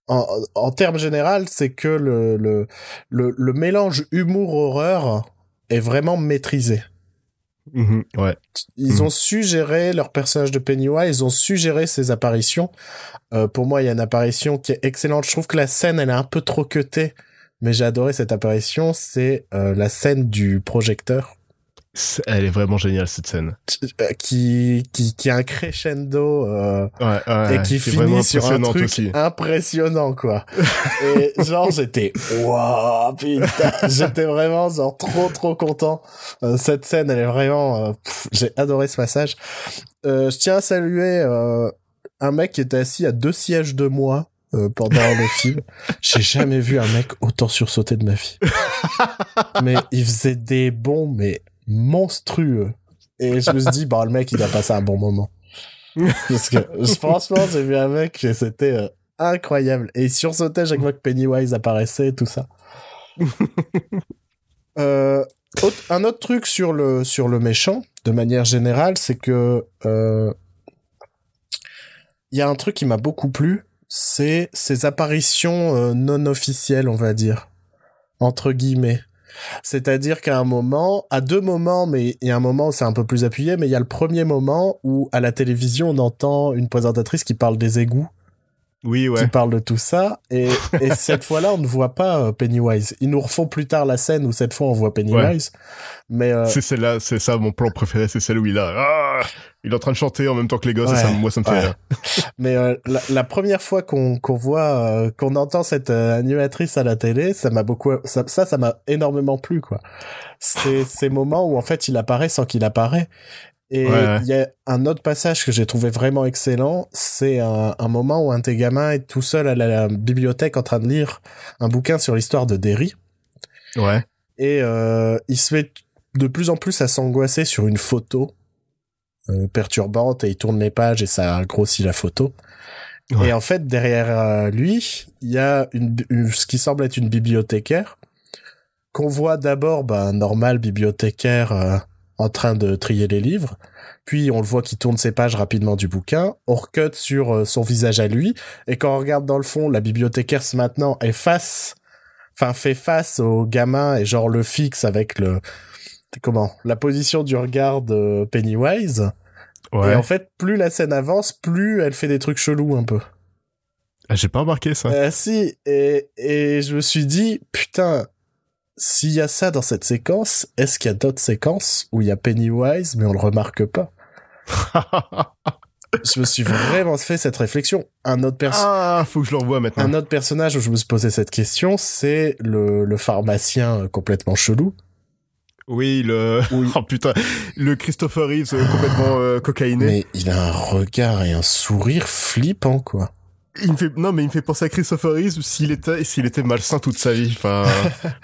en, en termes général, c'est que le, le, le, le mélange humour-horreur est vraiment maîtrisé. Mhm, ouais. Ils Mhm. ont su gérer leur personnage de Pennywise, ils ont su gérer ses apparitions. Euh, pour moi, il y a une apparition qui est excellente. Je trouve que la scène, elle est un peu trop cutée, mais j'ai adoré cette apparition. C'est euh, la scène du projecteur Elle est vraiment géniale cette scène. euh, qui qui qui a un crescendo euh, Ouais, ouais, et qui finit sur un truc aussi. impressionnant quoi. et genre j'étais waouh putain, j'étais vraiment genre trop trop content. Euh, cette scène elle est vraiment euh, j'ai adoré ce passage. Euh, je tiens à saluer euh, un mec qui était assis à deux sièges de moi euh, pendant le film. J'ai jamais vu un mec autant sursauter de ma vie. mais il faisait des bons mais monstrueux. Et je me suis dit bah le mec il a passé un bon moment. Parce que franchement, j'ai vu un mec c'était euh, incroyable. Et il sursautait chaque fois que Pennywise apparaissait tout ça. euh, un autre truc sur le, sur le méchant, de manière générale, c'est que euh, il y a un truc qui m'a beaucoup plu, c'est ses apparitions euh, non officielles, on va dire. Entre guillemets. C'est-à-dire qu'à un moment, à deux moments, mais il y a un moment où c'est un peu plus appuyé, mais il y a le premier moment où à la télévision on entend une présentatrice qui parle des égouts, Oui, ouais. qui parle de tout ça, et, et cette fois-là on ne voit pas euh, Pennywise. Ils nous refont plus tard la scène où cette fois on voit Pennywise, mais euh, C'est celle-là, c'est ça mon plan préféré, c'est celle où il a, ah il est en train de chanter en même temps que les gosses, et ça, moi ça me fait rire. mais euh, la, la première fois qu'on qu'on voit, euh, qu'on entend cette euh, animatrice à la télé, ça m'a beaucoup, ça, ça, ça m'a énormément plu quoi. C'est ces moments où en fait il apparaît sans qu'il apparaît. Et il Ouais, y a un autre passage que j'ai trouvé vraiment excellent, c'est un, un moment où un de tes gamins est tout seul à la, la bibliothèque en train de lire un bouquin sur l'histoire de Derry Ouais. et euh, il se met de plus en plus à s'angoisser sur une photo euh, perturbante et il tourne les pages et ça grossit la photo. Ouais. Et en fait, derrière euh, lui, il y a une, une- ce qui semble être une bibliothécaire qu'on voit d'abord, ben, normal bibliothécaire euh, en train de trier les livres. Puis on le voit qui tourne ses pages rapidement du bouquin. On recute sur euh, son visage à lui. Et quand on regarde dans le fond, la bibliothécaire maintenant est face, enfin fait face au gamin et genre le fixe avec le comment la position du regard de Pennywise. Ouais. Et en fait, plus la scène avance, plus elle fait des trucs chelous un peu. Ah, J'ai pas remarqué ça. Euh, si, et, et je me suis dit, putain, s'il y a ça dans cette séquence, est-ce qu'il y a d'autres séquences où il y a Pennywise, mais on le remarque pas? Je me suis vraiment fait cette réflexion. Un autre, perso- ah, faut que je le revoie maintenant. un autre personnage où je me suis posé cette question, c'est le, le pharmacien euh, complètement chelou. Oui, le, Oui. oh putain, le Christopher Reeves euh, complètement euh, cocaïné. Mais il a un regard et un sourire flippant, quoi. Il me fait, non, mais il me fait penser à Christopher Reeves s'il était, s'il était malsain toute sa vie. Enfin,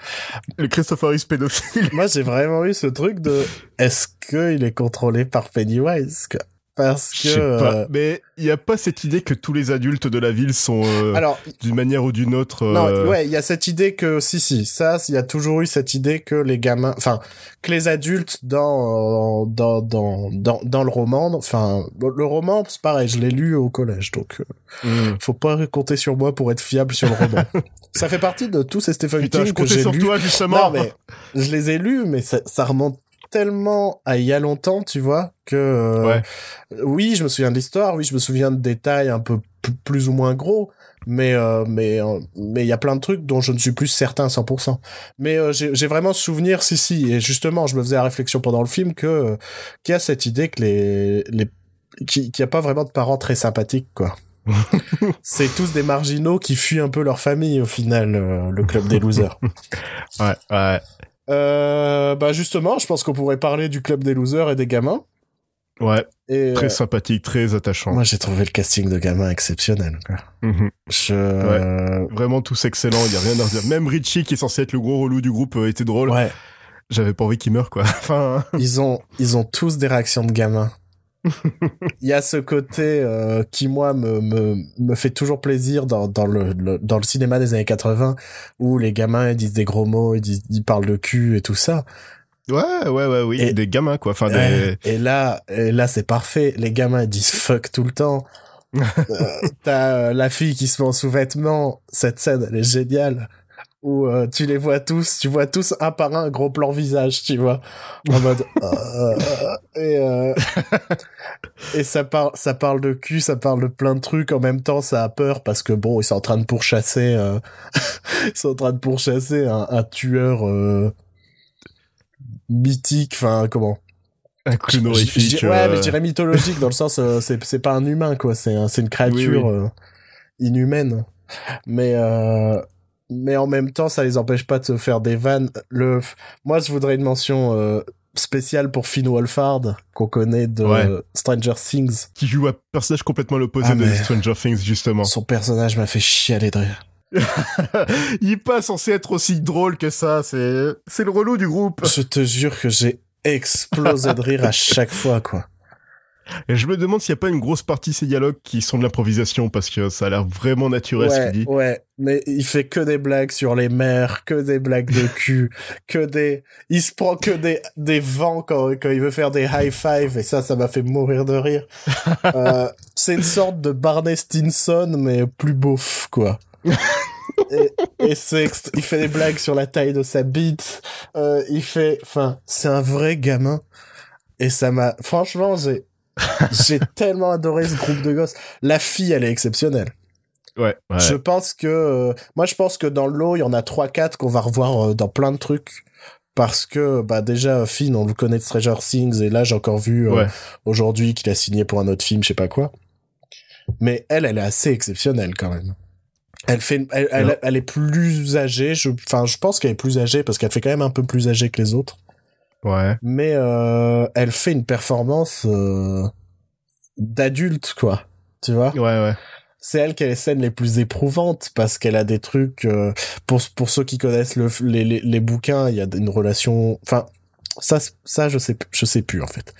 le Christopher Reeves pédophile. Moi, j'ai vraiment eu ce truc de est-ce qu'il est contrôlé par Pennywise quoi? Parce que Je sais pas. euh, Mais il y a pas cette idée que tous les adultes de la ville sont, euh, alors d'une manière ou d'une autre. non, euh, ouais, il y a cette idée que si si, ça il y a toujours eu cette idée que les gamins enfin que les adultes dans dans dans dans, dans le roman, enfin le roman c'est pareil, je l'ai lu au collège donc hmm. faut pas compter sur moi pour être fiable sur le roman. ça fait partie de tous ces Stephen Putain, King je que j'ai sur lu. toi justement. Non, mais je les ai lus, mais ça, ça remonte tellement à il y a longtemps, tu vois, que euh, Ouais. oui, je me souviens de l'histoire, oui, je me souviens de détails un peu plus ou moins gros, mais euh, mais euh, mais il y a plein de trucs dont je ne suis plus certain à 100%. Mais euh, j'ai vraiment souvenir, si si, et justement, je me faisais la réflexion pendant le film que euh, qu'il y a cette idée que les les qu'il qu'il y a pas vraiment de parents très sympathiques, quoi. C'est tous des marginaux qui fuient un peu leur famille au final, le club des losers. Ouais, ouais. Euh, bah justement, je pense qu'on pourrait parler du club des losers et des gamins. Ouais, Et très euh, sympathique, très attachant. moi, j'ai trouvé le casting de gamins exceptionnel. Quoi. Mhm. Je, euh, Vraiment tous excellents, il y a rien à redire. Même Richie, qui est censé être le gros relou du groupe, euh, était drôle. ouais, J'avais pas envie qu'il meure, quoi. enfin, ils ont, ils ont tous des réactions de gamins. Il y a ce côté euh, qui moi me, me me fait toujours plaisir dans dans le, le- dans le cinéma des années 80 où les gamins ils disent des gros mots, ils disent ils parlent de cul et tout ça. ouais, ouais, ouais, oui. Et- Des gamins, quoi. Enfin, des... Et là et là c'est parfait. Les gamins ils disent fuck tout le temps. Euh, T'as euh, la fille qui se met en sous-vêtements. Cette scène, elle est géniale. Où euh, tu les vois tous, tu vois tous un par un, gros plan visage, tu vois. En mode... euh, et, euh, et ça parle, ça parle de cul, ça parle de plein de trucs. En même temps, ça a peur parce que bon, ils sont en train de pourchasser... euh, ils sont en train de pourchasser un, un tueur... euh, mythique, enfin comment? Un dis- ouais, mais je euh, dirais mythologique dans le sens, euh, c'est c'est pas un humain quoi, c'est c'est une créature Oui, euh, inhumaine. Mais euh, mais en même temps, ça les empêche pas de se faire des vannes. Le, moi, je voudrais une mention euh, spéciale pour Finn Wolfhard qu'on connaît de Ouais. Stranger Things. qui joue un personnage complètement l'opposé Ah, de Stranger Things, justement. Son personnage m'a fait chialer de rire. Il est pas censé être aussi drôle que ça, c'est, c'est le relou du groupe. Je te jure que j'ai explosé de rire à chaque fois quoi. Et je me demande s'il y a pas une grosse partie de ces dialogues qui sont de l'improvisation, parce que ça a l'air vraiment naturel ce qu'il dit. ouais, mais il fait que des blagues sur les mers, que des blagues de cul, que des, il se prend que des, des vents quand, quand il veut faire des high five, et ça, ça m'a fait mourir de rire. euh, c'est une sorte de Barney Stinson, mais plus beauf, quoi. et, et c'est, il fait des blagues sur la taille de sa bite, euh, il fait, enfin, c'est un vrai gamin. Et ça m'a, franchement, j'ai, j'ai tellement adoré ce groupe de gosses. La fille, elle est exceptionnelle. Ouais, ouais. Je pense que euh, moi je pense que dans le lot il y en a trois quatre qu'on va revoir euh, dans plein de trucs parce que bah déjà Finn on le connaît de Stranger Things et là j'ai encore vu euh, Ouais. aujourd'hui qu'il a signé pour un autre film je sais pas quoi. Mais elle elle est assez exceptionnelle quand même. Elle fait elle, elle, est plus âgée, je enfin je pense qu'elle est plus âgée parce qu'elle fait quand même un peu plus âgée que les autres Ouais. mais euh, elle fait une performance euh, d'adulte quoi. Tu vois? Ouais, ouais. c'est elle qui a les scènes les plus éprouvantes parce qu'elle a des trucs euh, pour pour ceux qui connaissent le, les, les les bouquins il y a une relation enfin ça ça je sais je sais plus en fait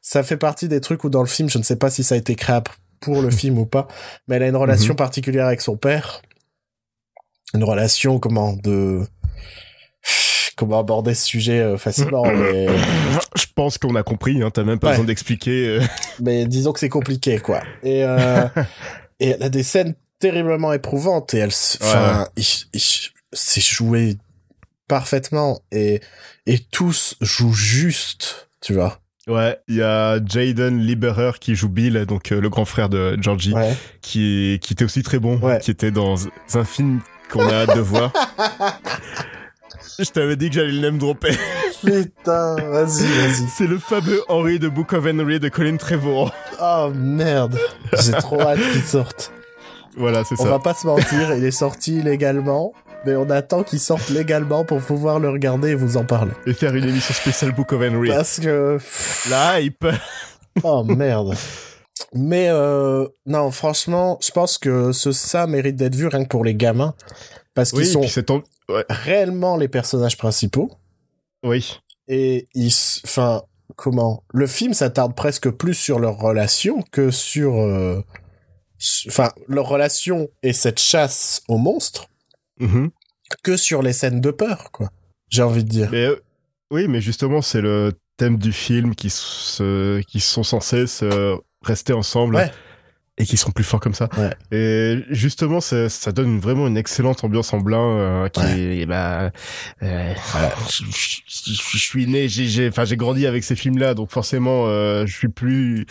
ça fait partie des trucs où dans le film je ne sais pas si ça a été créé pour le film ou pas mais elle a une relation particulière avec son père une relation comment de comment aborder ce sujet euh, facilement mais Je pense qu'on a compris, hein, t'as même pas Ouais. besoin d'expliquer. euh. mais disons que c'est compliqué quoi et euh, et elle a des scènes terriblement éprouvantes et elle enfin c'est joué parfaitement et et tous jouent juste tu vois Ouais, il y a Jaden Lieberer qui joue Bill, donc euh, le grand frère de Georgie, ouais qui, qui était aussi très bon, Ouais. qui était dans un film qu'on a hâte de voir. Je t'avais dit que j'allais le name dropper. putain vas-y vas-y C'est le fameux Henry de Book of Henry de Colin Trevorrow. oh merde j'ai trop hâte qu'il sorte Voilà, c'est on ça. va pas se mentir il est sorti illégalement mais on attend qu'il sorte légalement pour pouvoir le regarder et vous en parler Et faire une émission spéciale Book of Henry. parce que La hype. Oh merde. Mais euh, non, franchement, je pense que ce ça mérite d'être vu rien que pour les gamins parce qu'ils Oui, sont Ouais, réellement les personnages principaux oui. et ils, enfin, comment? Le film s'attarde presque plus sur leur relation que sur, euh, enfin, leur relation et cette chasse aux monstres Mhm. que sur les scènes de peur, quoi. J'ai envie de dire. Mais euh, oui, mais justement, c'est le thème du film qui se, qui sont censés se rester ensemble Ouais. Et qui sont plus forts comme ça. Ouais. Et justement, ça, ça donne vraiment une excellente ambiance en blanc euh, qui Ouais. est, bah, euh, je, je- je suis né, j'ai, j'ai, enfin, j'ai grandi avec ces films-là, donc forcément, euh, je suis plus,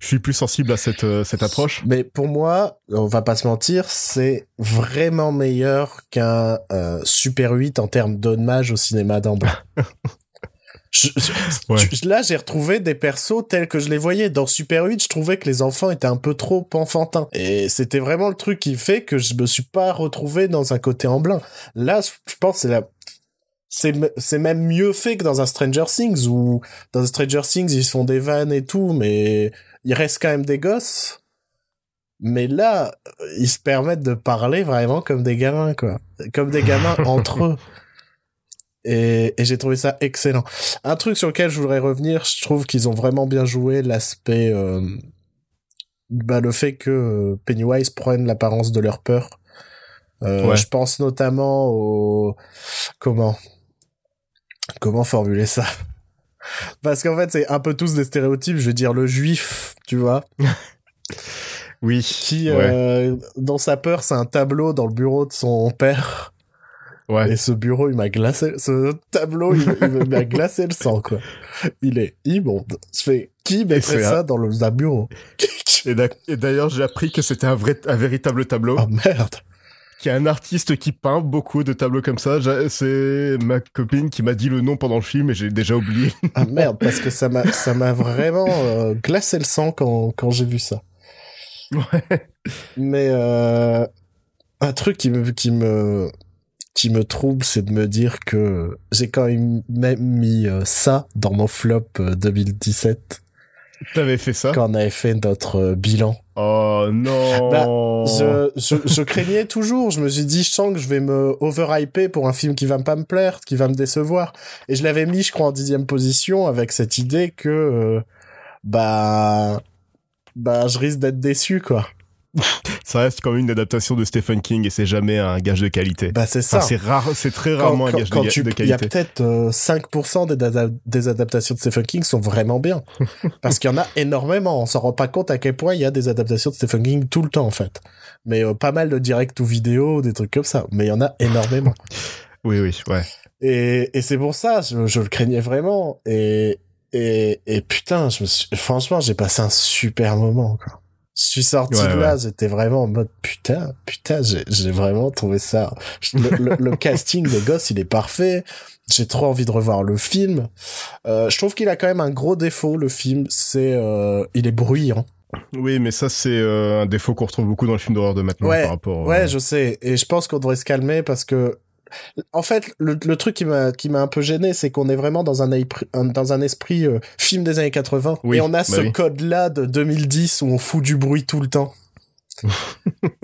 je suis plus sensible à cette, euh, cette approche. Mais pour moi, on va pas se mentir, c'est vraiment meilleur qu'un euh, Super 8 en termes d'hommage au cinéma d'emblée. Je- je- Ouais. là, j'ai retrouvé des persos tels que je les voyais. Dans Super 8, je trouvais que les enfants étaient un peu trop enfantins. Et c'était vraiment le truc qui fait que je me suis pas retrouvé dans un côté en blanc. Là, je pense que c'est la... C'est, même mieux fait que dans un Stranger Things où dans un Stranger Things ils se font des vannes et tout mais il reste quand même des gosses mais là, ils se permettent de parler vraiment comme des gamins, quoi. Comme des gamins entre eux. Et, et j'ai trouvé ça excellent. Un truc sur lequel je voudrais revenir, je trouve qu'ils ont vraiment bien joué l'aspect, euh, bah, le fait que Pennywise prenne l'apparence de leur peur. Euh, Ouais. Je pense notamment au, comment, comment formuler ça? Parce qu'en fait, c'est un peu tous des stéréotypes. Je veux dire, le juif, tu vois? Oui. qui, ouais. euh, dans sa peur, c'est un tableau dans le bureau de son père. Ouais. Et ce bureau, il m'a glacé, ce tableau, il, il m'a glacé le sang, quoi. Il est immonde. Je fais, qui mettrait ça un- dans le un bureau? Et d'ailleurs, j'ai appris que c'était un vrai, un véritable tableau. Oh merde. Qu'il y a un artiste qui peint beaucoup de tableaux comme ça. C'est ma copine qui m'a dit le nom pendant le film et j'ai déjà oublié. Ah merde, parce que ça m'a, ça m'a vraiment euh, glacé le sang quand, quand j'ai vu ça. Ouais. Mais euh, un truc qui me, qui me, qui me trouble, c'est de me dire que j'ai quand même mis euh, ça dans mon flop euh, 2017 T'avais fait ça? Quand on avait fait notre euh, bilan. Oh non Bah, Je, je, je craignais toujours. Je me suis dit, je sens que je vais me overhyper pour un film qui va pas me plaire, qui va me décevoir. Et je l'avais mis, je crois, en dixième position avec cette idée que, euh, bah, bah, je risque d'être déçu, quoi. Ça reste quand même une adaptation de Stephen King et c'est jamais un gage de qualité. Bah, c'est ça. Enfin, c'est rare, c'est très quand, rarement un gage quand de, tu, de il y a qualité. peut-être euh, 5% des, adaptations de Stephen King sont vraiment bien. Parce qu'il y en a énormément. On s'en rend pas compte à quel point il y a des adaptations de Stephen King tout le temps, en fait. Mais euh, pas mal de direct ou vidéo, des trucs comme ça. Mais il y en a énormément. Oui, oui, ouais. Et, et c'est pour ça, je, je le craignais vraiment. Et, et, et putain, je me suis, franchement, j'ai passé un super moment, quoi. Je suis sorti Ouais, de là, j'étais vraiment en mode putain, putain, j'ai, vraiment trouvé ça. Le, le- le casting des gosses, il est parfait. J'ai trop envie de revoir le film. Euh, je trouve qu'il a quand même un gros défaut, le film, c'est, euh, il est bruyant. Oui, mais ça, c'est euh, un défaut qu'on retrouve beaucoup dans le film d'horreur de maintenant Ouais, par rapport. Ouais, euh, je sais. Et je pense qu'on devrait se calmer parce que, en fait, le, le truc qui m'a qui m'a un peu gêné, c'est qu'on est vraiment dans un, dans un esprit euh, film des années 80 Oui, et on a bah ce oui. code-là de 2010 où on fout du bruit tout le temps.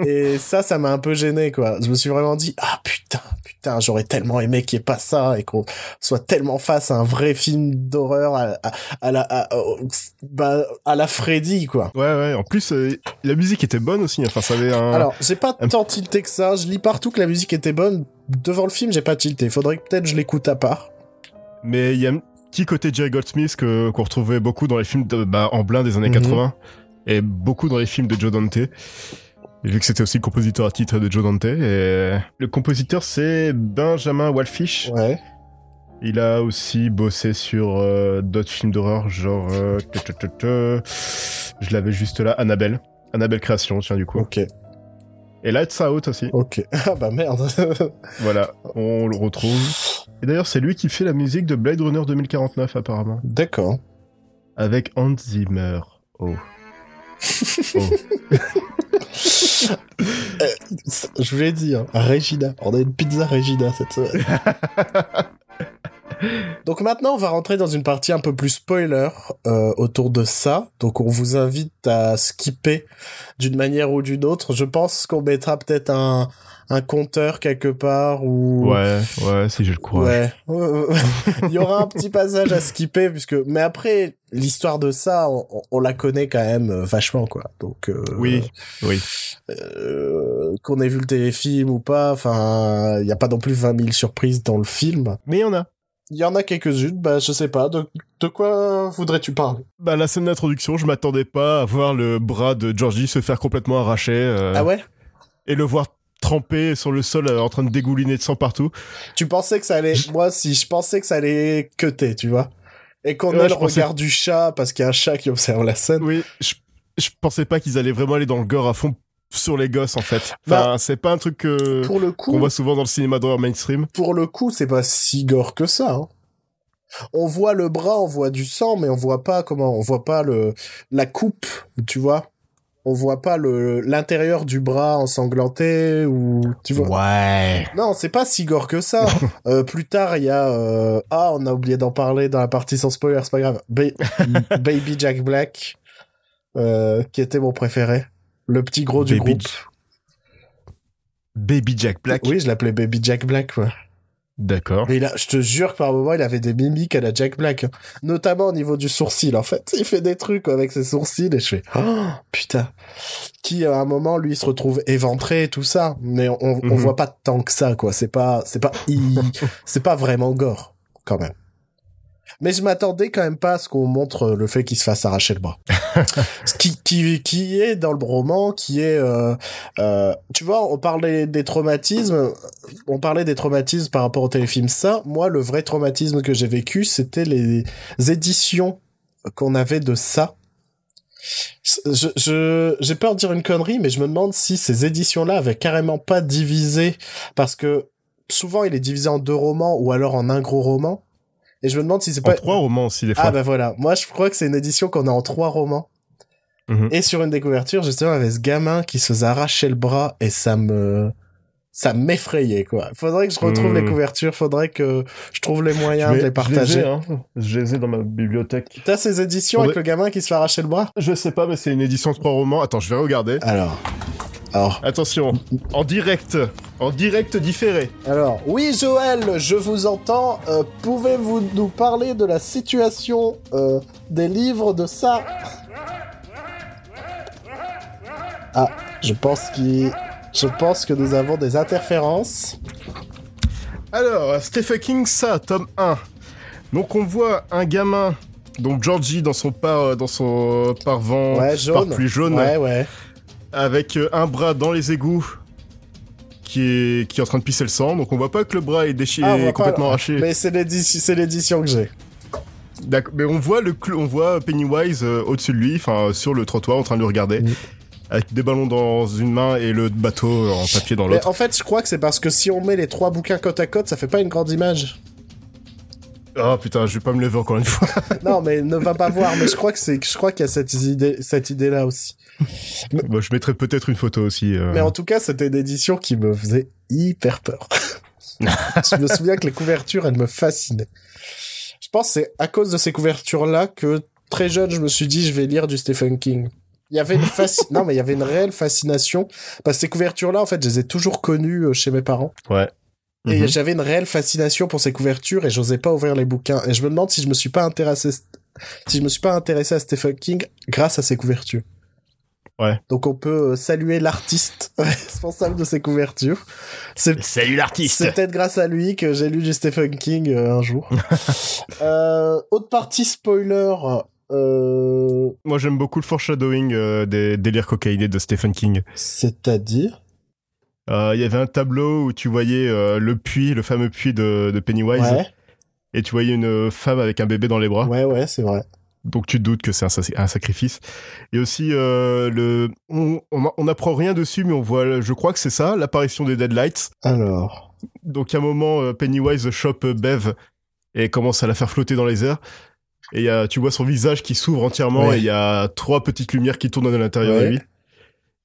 et ça, ça m'a un peu gêné, quoi. Je me suis vraiment dit, ah putain, putain, j'aurais tellement aimé qu'il n'y ait pas ça et qu'on soit tellement face à un vrai film d'horreur à, à, à la à, bah, à la Freddy, quoi. Ouais, ouais. En plus, euh, la musique était bonne aussi. Enfin, ça avait un. Alors, j'ai pas un- tant tilté que ça. Je lis partout que la musique était bonne. Devant le film, j'ai pas tilté. Faudrait que peut-être je l'écoute à part. Mais il y a un petit côté Jerry Goldsmith que qu'on retrouvait beaucoup dans les films de, bah, en blanc des années Mhm. 80 et beaucoup dans les films de Joe Dante. Vu que c'était aussi le compositeur à titre de Joe Dante. Et le compositeur, c'est Benjamin Wallfish. Ouais. Il a aussi bossé sur euh, d'autres films d'horreur, genre... euh, je l'avais juste là, Annabelle. Annabelle Création, tiens, du coup. Ok. Et Lights Out aussi. Ok. Ah bah merde. Voilà, on le retrouve. Et d'ailleurs, c'est lui qui fait la musique de Blade Runner 2049, apparemment. D'accord. Avec Hans Zimmer. Oh. Oh. Je voulais dire, Regina. On a une pizza Regina cette semaine. Donc maintenant, on va rentrer dans une partie un peu plus spoiler euh, autour de ça. Donc on vous invite à skipper d'une manière ou d'une autre. Je pense qu'on mettra peut-être un, un compteur quelque part ou Ouais, ouais, si j'ai le courage. Ouais. Il y aura un petit passage à skipper puisque mais après l'histoire de ça on, la connaît quand même euh, vachement quoi. Donc euh, Oui, oui. euh, qu'on ait vu le téléfilm ou pas, enfin il y a pas non plus 20 000 surprises dans le film. Mais il y en a. Il y en a quelques-unes, bah je sais pas. De, de quoi voudrais-tu parler? Bah, la scène d'introduction, je m'attendais pas à voir le bras de Georgie se faire complètement arracher. euh, Ah ouais? Et le voir trempé sur le sol euh, en train de dégouliner de sang partout. Tu pensais que ça allait moi si je pensais que ça allait cutter, tu vois. Et qu'on Ouais, je le pensais- regard du chat parce qu'il y a un chat qui observe la scène. Oui, je, je pensais pas qu'ils allaient vraiment aller dans le gore à fond sur les gosses, en fait. Enfin, c'est pas un truc que- Pour le coup, qu'on voit souvent dans le cinéma d'horreur mainstream. pour le coup, c'est pas si gore que ça. hein. On voit le bras, on voit du sang, mais on voit pas comment, on voit pas le la coupe, tu vois. On voit pas le l'intérieur du bras ensanglanté ou tu vois. Ouais. Non, c'est pas si gore que ça. Euh, plus tard, il y a euh, ah, on a oublié d'en parler dans la partie sans spoiler, c'est pas grave. Ba- Baby Jack Black, euh, qui était mon préféré, le petit gros du Baby groupe. Baby Jack Black. Oui, je l'appelais Baby Jack Black. Ouais. D'accord. Mais il a, je te jure que par moment, il avait des mimiques à la Jack Black. hein. Notamment au niveau du sourcil, en fait. Il fait des trucs avec ses sourcils et je fais, oh, putain. Qui, à un moment, lui, se retrouve éventré et tout ça. Mais on, on Mhm. voit pas tant que ça, quoi. C'est pas, c'est pas, c'est pas vraiment gore, quand même. Mais je m'attendais quand même pas à ce qu'on montre le fait qu'il se fasse arracher le bras. ce qui, qui, qui est dans le roman, qui est, euh, euh, tu vois, on parlait des traumatismes, on parlait des traumatismes par rapport au téléfilm. Ça, moi, le vrai traumatisme que j'ai vécu, c'était les éditions qu'on avait de ça. Je, je, j'ai peur de dire une connerie, mais je me demande si ces éditions-là avaient carrément pas divisé, parce que souvent il est divisé en deux romans ou alors en un gros roman. Et je me demande si c'est En pas trois romans aussi, des fois. ah bah voilà, moi je crois que c'est une édition qu'on a en trois romans. Mhm. Et sur une des couvertures, justement, il y avait ce gamin qui se faisait arracher le bras et ça me ça m'effrayait quoi. Faudrait que je retrouve Mhm. les couvertures, faudrait que je trouve les moyens de les je les partager. ai, hein. Je les ai dans ma bibliothèque. T'as ces éditions Faudrait- avec le gamin qui se fait arracher le bras? Je sais pas, mais c'est une édition de trois romans. Attends, je vais regarder. Alors. Alors, Attention, en direct, en direct différé. alors, oui Joël, je vous entends. Euh, Pouvez-vous nous parler de la situation euh, des livres de ça? Ah, je pense qu'il, je pense que nous avons des interférences. Alors, Stephen King, ça, tome 1. Donc on voit un gamin, donc Georgie dans son par, dans son parvent, Ouais, jaune. parapluie jaune, Ouais, ouais. Avec euh, un bras dans les égouts qui est, qui est en train de pisser le sang. Donc on voit pas que le bras est déchiré, Ah, pas- complètement arraché. Mais c'est l'édition, que j'ai. D'accord, mais on voit le on voit Pennywise euh, au-dessus de lui, enfin sur le trottoir en train de le regarder. Mm. Avec des ballons dans une main et le bateau en papier dans l'autre. en fait, je crois que c'est parce que si on met les trois bouquins côte à côte, ça fait pas une grande image. Oh putain, je vais pas me lever encore une fois. non, mais ne va pas voir. Mais je crois que c'est, je crois qu'il y a cette idée, cette idée-là aussi. Bon, je mettrai peut-être une photo aussi. euh. Mais en tout cas, c'était une édition qui me faisait hyper peur. je me souviens que les couvertures, elles me fascinaient. Je pense que c'est à cause de ces couvertures-là que très jeune, je me suis dit, je vais lire du Stephen King. Il y avait une fasci- non, mais il y avait une réelle fascination parce que ces couvertures-là, en fait, je les ai toujours connues euh, chez mes parents. Ouais. Et Mhm. j'avais une réelle fascination pour ces couvertures et j'osais pas ouvrir les bouquins. Et je me demande si je me suis pas intéressé, si je me suis pas intéressé à Stephen King grâce à ces couvertures. Ouais. Donc on peut euh, saluer l'artiste responsable de ces couvertures. C'est Salut l'artiste c'est peut-être grâce à lui que j'ai lu du Stephen King euh, un jour. euh, autre partie spoiler. Euh, Moi j'aime beaucoup le foreshadowing euh, des délires cocaïnés de Stephen King. C'est-à-dire Euh, Il y avait un tableau où tu voyais euh, le puits, le fameux puits de, de Pennywise, Ouais, et tu voyais une femme avec un bébé dans les bras. ouais, ouais, c'est vrai. Donc tu te doutes que c'est un, sac- un sacrifice. Et aussi euh, le, on, on, on apprend rien dessus, mais on voit, je crois que c'est ça, l'apparition des Deadlights. Alors, Donc à un moment, euh, Pennywise chope euh, Bev et commence à la faire flotter dans les airs. Et il y a, tu vois son visage qui s'ouvre entièrement Ouais. et il y a trois petites lumières qui tournent à l'intérieur Ouais. de lui.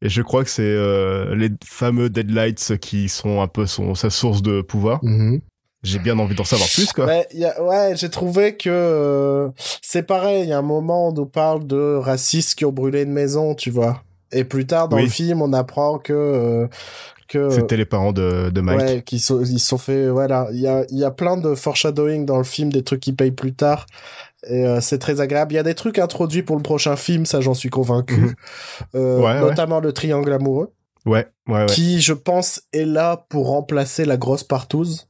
Et je crois que c'est euh, les fameux Deadlights qui sont un peu son, sa source de pouvoir. mhm. J'ai bien envie d'en savoir plus, quoi. Ouais, y a- ouais, j'ai trouvé que euh, c'est pareil. Il y a un moment où on nous parle de racistes qui ont brûlé une maison, tu vois. Et plus tard dans Oui. le film, on apprend que euh, que C'était les parents de, de Mike. ouais, qu'ils sont ils sont fait voilà. Il y a il y a plein de foreshadowing dans le film, des trucs qui payent plus tard. Et euh, c'est très agréable. Il y a des trucs introduits pour le prochain film, ça j'en suis convaincu. Mhm. Euh, ouais. notamment le triangle amoureux, Ouais, ouais, ouais. qui je pense est là pour remplacer la grosse partouze.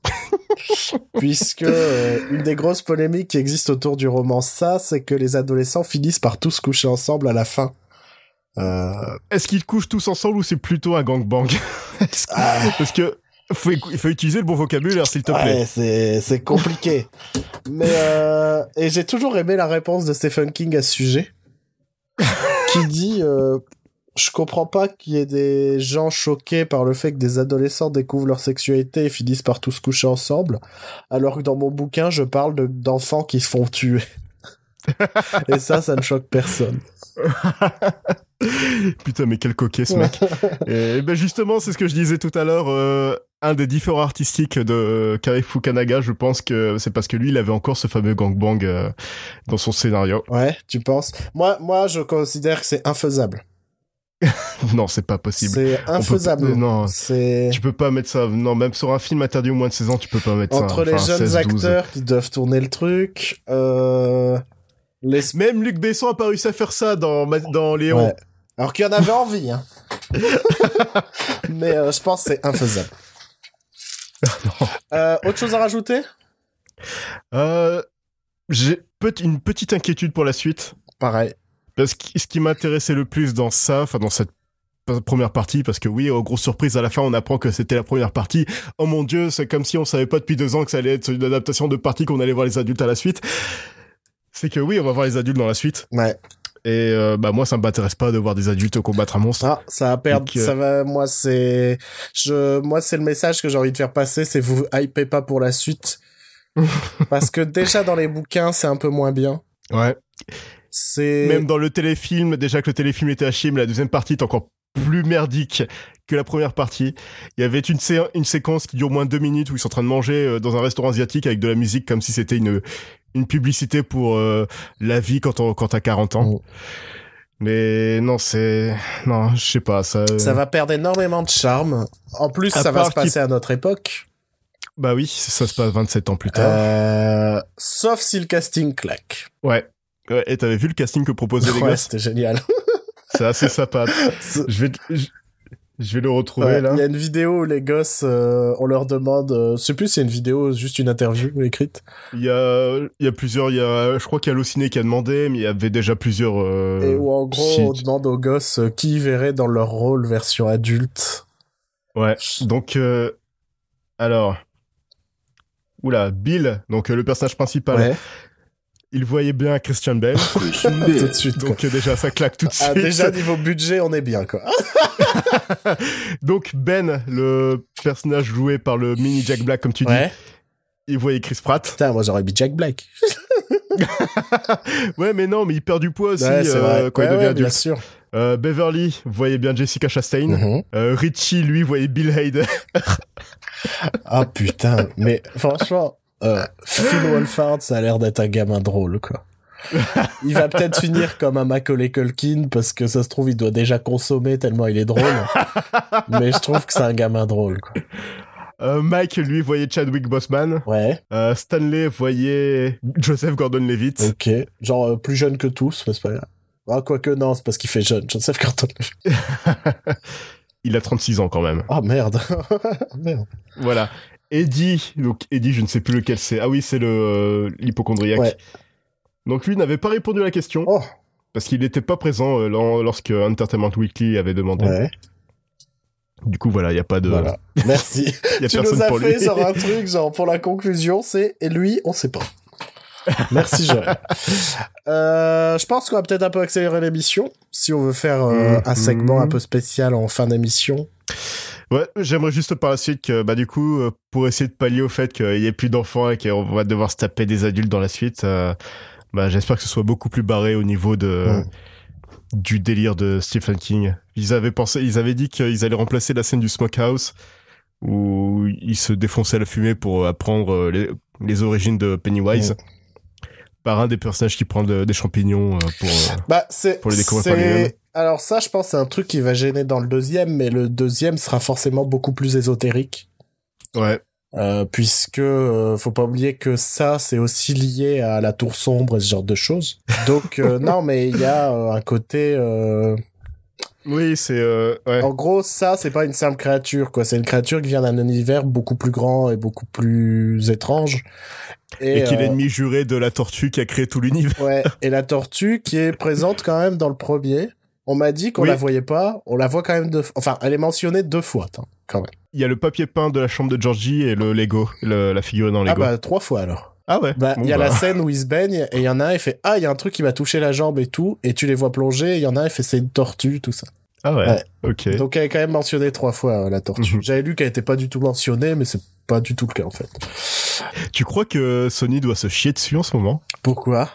puisque euh, une des grosses polémiques qui existent autour du roman ça, c'est que les adolescents finissent par tous coucher ensemble à la fin. Euh, Est-ce qu'ils couchent tous ensemble ou c'est plutôt un gangbang que- ah, Parce que faut, faut utiliser le bon vocabulaire, s'il te plaît. ouais, c'est c'est compliqué. Mais euh, et j'ai toujours aimé la réponse de Stephen King à ce sujet, qui dit je comprends pas qu'il y ait des gens choqués par le fait que des adolescents découvrent leur sexualité et finissent par tous coucher ensemble, alors que dans mon bouquin, je parle de- d'enfants qui se font tuer. et ça, ça ne choque personne. Putain, mais quel coquet ce mec. et ben justement, c'est ce que je disais tout à l'heure. euh, un des différents artistiques de Kari Fukanaga, je pense que c'est parce que lui, il avait encore ce fameux gangbang euh, dans son scénario. Ouais, tu penses? Moi, moi, je considère que c'est infaisable. non, c'est pas possible. C'est infaisable. pas- non. C'est Tu peux pas mettre ça. Non, même sur un film interdit au moins de 16 ans, tu peux pas mettre entre ça. les Enfin, jeunes 16, 12. acteurs qui doivent tourner le truc. Euh... Les... Même Luc Besson a pas réussi à faire ça dans, dans Léon. Ouais. Alors qu'il y en avait envie, hein. Mais euh, je pense que c'est infaisable. Euh, autre chose à rajouter? Euh, J'ai une petite inquiétude pour la suite. Pareil. Parce que ce qui m'intéressait le plus dans ça, enfin dans cette première partie, parce que oui, oh, grosse surprise, à la fin on apprend que c'était la première partie. Oh mon dieu, c'est comme si on savait pas depuis deux ans que ça allait être une adaptation de partie qu'on allait voir les adultes à la suite. C'est que oui, on va voir les adultes dans la suite. Ouais. Et euh, bah moi ça m'intéresse pas de voir des adultes combattre un monstre. Ah, ça va perdre, Donc, euh, ça va, moi c'est, je, moi c'est le message que j'ai envie de faire passer, c'est vous hypez pas pour la suite. Parce que déjà dans les bouquins, c'est un peu moins bien. Ouais. C'est, Même dans le téléfilm, déjà que le téléfilm était à chier, mais la deuxième partie est encore plus merdique que la première partie. Il y avait une, sé- une séquence qui dure au moins deux minutes où ils sont en train de manger euh, dans un restaurant asiatique avec de la musique comme si c'était une, une publicité pour euh, la vie quand, on, quand t'as 40 ans. Mm. Mais non, c'est... Non, je sais pas, ça... ça va perdre énormément de charme. En plus, À ça va se passer à notre époque. Bah oui, ça se passe 27 ans plus tard. Euh, sauf si le casting claque. Ouais. Ouais, Et t'avais vu le casting que proposaient les Ouais, gosses c'était génial. C'est assez sympa. C'est- Je vais, je, je vais le retrouver Ouais, là. Il y a une vidéo où les gosses, euh, on leur demande, euh, je sais plus si c'est une vidéo, ou juste une interview écrite. Il y a, il y a plusieurs, il y a, je crois qu'il y a Allociné qui a demandé, mais il y avait déjà plusieurs. Euh, Et où en gros, on demande aux gosses euh, qui verraient dans leur rôle version adulte. Ouais. Donc, euh, alors, oula, Bill, donc euh, le personnage principal, Ouais, il voyait bien Christian Bale, tout de suite. donc euh, déjà ça claque tout de Ah, suite. déjà niveau budget, on est bien quoi. donc Ben, le personnage joué par le mini Jack Black, comme tu Ouais. dis, il voyait Chris Pratt. Putain, moi j'aurais mis Jack Black. ouais, mais non, mais il perd du poids aussi ouais, euh, quand Ouais, il devient ouais, bien adulte. sûr. Euh, Beverly voyait bien Jessica Chastain. Mhm. Euh, Richie, lui, voyait Bill Hader. Ah putain, mais franchement, euh, Phil Wolfhard, ça a l'air d'être un gamin drôle quoi. Il va peut-être finir comme un Macaulay Culkin parce que ça se trouve il doit déjà consommer tellement il est drôle. mais je trouve que c'est un gamin drôle quoi. Euh, Mike, lui, voyait Chadwick Boseman. Ouais, Euh, Stanley voyait Joseph Gordon-Levitt. ok. Genre euh, plus jeune que tous, mais c'est pas grave. Ah quoique non, c'est parce qu'il fait jeune. Joseph Gordon. Il a 36 ans quand même. Ah merde. merde. Voilà. Eddie, donc Eddie, je ne sais plus lequel c'est. Ah oui, c'est le euh, l'hypochondriaque. Ouais. Donc lui n'avait pas répondu à la question Oh. parce qu'il n'était pas présent euh, lors- lorsque Entertainment Weekly avait demandé. Ouais. Du coup voilà, il y a pas de, Voilà. Merci. il y a tu personne nous as pour fait lui. genre un truc genre pour la conclusion c'est et lui on sait pas. Merci Joël. Euh, je pense qu'on va peut-être un peu accélérer l'émission si on veut faire euh, un segment un peu spécial en fin d'émission. Ouais, j'aimerais juste par la suite que, bah, du coup, euh, pour essayer de pallier au fait qu'il y ait plus d'enfants et qu'on va devoir se taper des adultes dans la suite, euh, bah, j'espère que ce soit beaucoup plus barré au niveau de, du délire de Stephen King. Ils avaient pensé, ils avaient dit qu'ils allaient remplacer la scène du smokehouse où il se défonçait la fumée pour apprendre euh, les, les origines de Pennywise par un des personnages qui prend de- des champignons pour, Bah Pour les découvrir par lui-même. Alors ça je pense c'est un truc qui va gêner dans le deuxième mais le deuxième sera forcément beaucoup plus ésotérique. ouais. Euh, puisque euh, faut pas oublier que ça c'est aussi lié à la tour sombre et ce genre de choses. Donc euh, non mais il y a euh, un côté euh, Oui, c'est, euh, ouais. en gros ça c'est pas une simple créature quoi, c'est une créature qui vient d'un univers beaucoup plus grand et beaucoup plus étrange. Et, qu'il est euh, l'ennemi juré de la tortue qui a créé tout l'univers. Ouais, et la tortue qui est présente quand même dans le premier. On m'a dit qu'on Oui. la voyait pas, on la voit quand même deux fois. Enfin, elle est mentionnée deux fois, attends, quand même. Il y a le papier peint de la chambre de Georgie et le Lego, le- la figurine en Ah Lego. bah, trois fois alors. Ah ouais. Bah, il Bon, y a bah. la scène où il se baigne et il y en a un, il fait Ah, il y a un truc qui m'a touché la jambe et tout, et tu les vois plonger, et il y en a un, il fait C'est une tortue, tout ça. Ah ouais. Ouais. Ok. Donc, elle est quand même mentionnée trois fois, euh, la tortue. Mhm. J'avais lu qu'elle était pas du tout mentionnée, mais c'est pas du tout le cas en fait. Tu crois que Sony doit se chier dessus en ce moment? Pourquoi?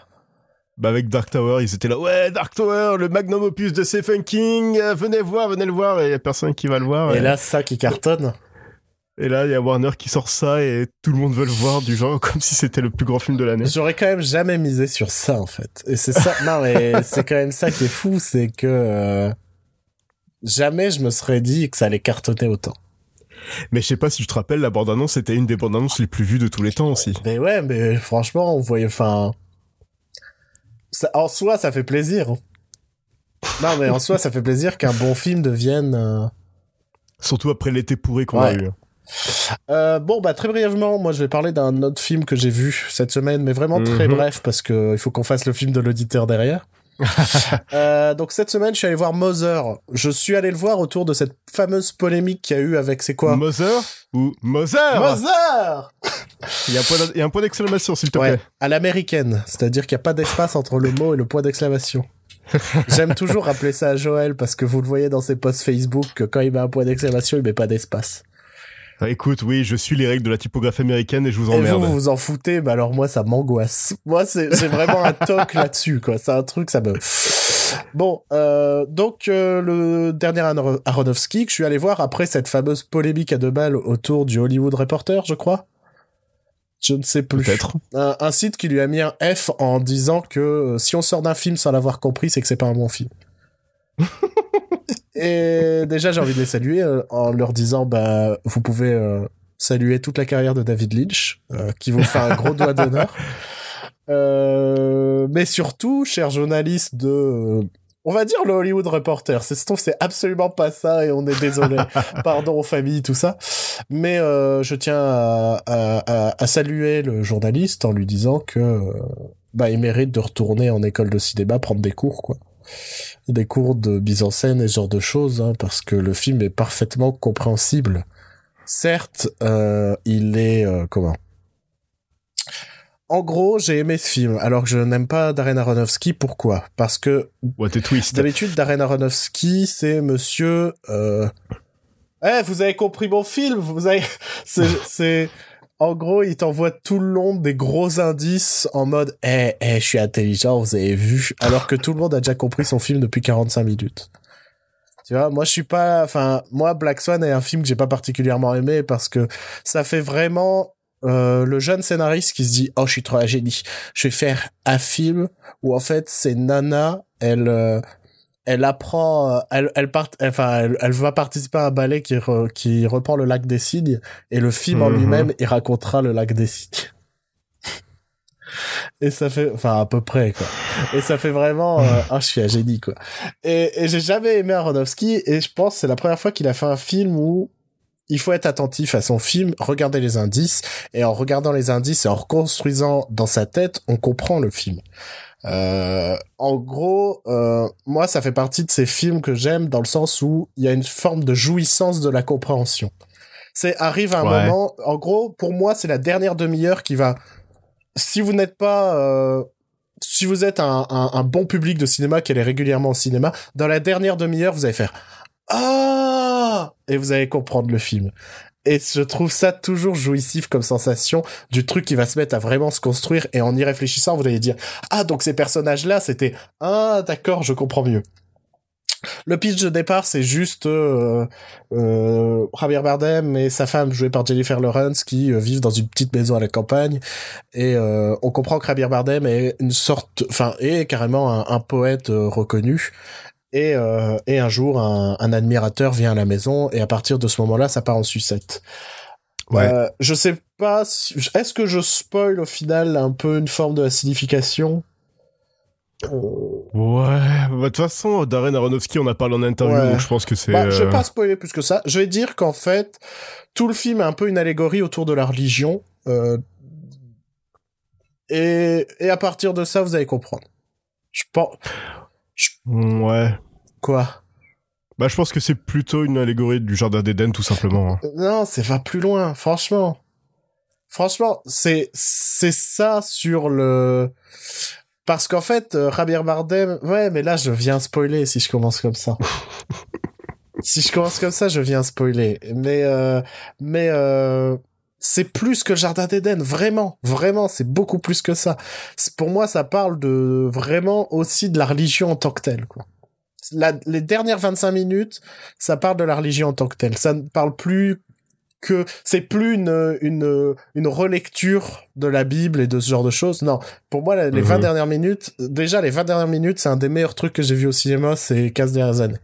Bah avec Dark Tower, ils étaient là. Ouais, Dark Tower, le magnum opus de Stephen King. euh, venez voir, venez le voir. Et il y a personne qui va le voir. Et là, ça qui cartonne. et là, il y a Warner qui sort ça et tout le monde veut le voir du genre comme si c'était le plus grand film de l'année. J'aurais quand même jamais misé sur ça en fait. Et c'est ça. non mais c'est quand même ça qui est fou, c'est que euh, jamais je me serais dit que ça allait cartonner autant. Mais je sais pas si tu te rappelles, la bande-annonce était une des bandes-annonces les plus vues de tous les temps aussi. Mais ouais, mais franchement, on voyait, enfin, ça, en soi, ça fait plaisir. hein. Non mais en soi, ça fait plaisir qu'un bon film devienne. euh, Surtout après l'été pourri qu'on a eu. Euh, bon, bah très brièvement, moi je vais parler d'un autre film que j'ai vu cette semaine, mais vraiment très Mhm. bref parce que il faut qu'on fasse le film de l'auditeur derrière. Euh, donc cette semaine, je suis allé voir Mother. Je suis allé le voir autour de cette fameuse polémique qu'il y a eu avec c'est quoi? Mother ou Mother? Mother Il y a un point d'exclamation, s'il te Ouais, plaît. à l'américaine, c'est-à-dire qu'il n'y a pas d'espace entre le mot et le point d'exclamation. J'aime toujours rappeler ça à Joël parce que vous le voyez dans ses posts Facebook que quand il met un point d'exclamation, il met pas d'espace. Ah, écoute, oui, je suis les règles de la typographie américaine et je vous Et emmerde. vous, vous vous en foutez, mais alors moi, ça m'angoisse. Moi, c'est vraiment un toc là-dessus, quoi. C'est un truc, ça me... Bon, euh, donc euh, le dernier Aro- Aronofsky que je suis allé voir après cette fameuse polémique à deux balles autour du Hollywood Reporter, je crois. Je ne sais plus. Peut-être. Un, un site qui lui a mis un F en disant que euh, si on sort d'un film sans l'avoir compris, c'est que c'est pas un bon film. Et déjà, j'ai envie de les saluer euh, en leur disant, bah, vous pouvez euh, saluer toute la carrière de David Lynch, euh, qui vous fait un gros doigt d'honneur. Euh, mais surtout, chers journalistes de, euh, on va dire le Hollywood Reporter. C'est c'est absolument pas ça et on est désolé. Pardon aux familles, tout ça. Mais euh, je tiens à, à, à- à saluer le journaliste en lui disant que euh, bah il mérite de retourner en école de cinéma prendre des cours quoi. Des cours de mise en scène et ce genre de choses hein, parce que le film est parfaitement compréhensible. Certes, euh, il est euh, comment? En gros, j'ai aimé ce film alors que je n'aime pas Darren Aronofsky. Pourquoi? Parce que What a twist. D'habitude, Darren Aronofsky, c'est monsieur... Euh... Eh, vous avez compris mon film Vous avez... C'est... En gros, il t'envoie tout le long des gros indices en mode « Eh, eh, je suis intelligent, vous avez vu ?» Alors que tout le monde a déjà compris son film depuis 45 minutes. Tu vois, moi je suis pas... Enfin, moi, Black Swan est un film que j'ai pas particulièrement aimé parce que ça fait vraiment... euh, le jeune scénariste qui se dit oh je suis trop un génie je vais faire un film où en fait c'est Nana elle euh, elle apprend, euh, elle, elle part, enfin, elle, elle va participer à un ballet qui, re- qui reprend le lac des cygnes, et le film en Mhm. lui-même, il racontera le lac des cygnes. Et ça fait, enfin, à peu près, quoi. Et ça fait vraiment, euh, ah, je suis un génie, quoi. Et, et j'ai jamais aimé Aronofsky, et je pense que c'est la première fois qu'il a fait un film où il faut être attentif à son film, regarder les indices, et en regardant les indices et en reconstruisant dans sa tête, on comprend le film. Euh, en gros, euh, moi, ça fait partie de ces films que j'aime dans le sens où il y a une forme de jouissance de la compréhension. C'est arrive un Ouais. moment, en gros, pour moi, c'est la dernière demi-heure qui va. Si vous n'êtes pas, euh, si vous êtes un, un, un bon public de cinéma qui allait régulièrement au cinéma, dans la dernière demi-heure, vous allez faire ah et vous allez comprendre le film. Et je trouve ça toujours jouissif comme sensation du truc qui va se mettre à vraiment se construire. Et en y réfléchissant, vous allez dire ah donc ces personnages là c'était ah d'accord je comprends mieux. Le pitch de départ c'est juste euh, euh, Bardem et sa femme jouée par Jennifer Lawrence qui euh, vivent dans une petite maison à la campagne. Et euh, on comprend que Javier Bardem est une sorte enfin est carrément un, un poète euh, reconnu et, euh, et un jour un, un admirateur vient à la maison et à partir de ce moment-là ça part en sucette. Ouais. Euh, je sais pas, si- est-ce que je spoil au final un peu une forme de la signification Ouais, bah, de toute façon, Darren Aronofsky, on a parlé en interview, Ouais. donc je pense que c'est... Bah, je vais euh, pas spoiler plus que ça. Je vais dire qu'en fait, tout le film est un peu une allégorie autour de la religion. euh, et, et à partir de ça, vous allez comprendre. Je pense... Ouais. Quoi? Bah, je pense que c'est plutôt une allégorie du Jardin d'Éden, tout simplement. hein. Non, c'est va plus loin, franchement. Franchement, c'est c'est ça sur le parce qu'en fait, euh, Javier Bardem, ouais, mais là je viens spoiler si je commence comme ça. si je commence comme ça, je viens spoiler. Mais euh, mais euh, c'est plus que le Jardin d'Éden, vraiment, vraiment, c'est beaucoup plus que ça. Pour moi, ça parle de vraiment aussi de la religion en tant que telle, quoi. La- les dernières 25 minutes, ça parle de la religion en tant que telle. Ça ne parle plus que c'est plus une, une, une relecture de la Bible et de ce genre de choses. Non, pour moi, les Mhm. 20 dernières minutes, déjà les 20 dernières minutes, c'est un des meilleurs trucs que j'ai vu au cinéma ces 15 dernières années.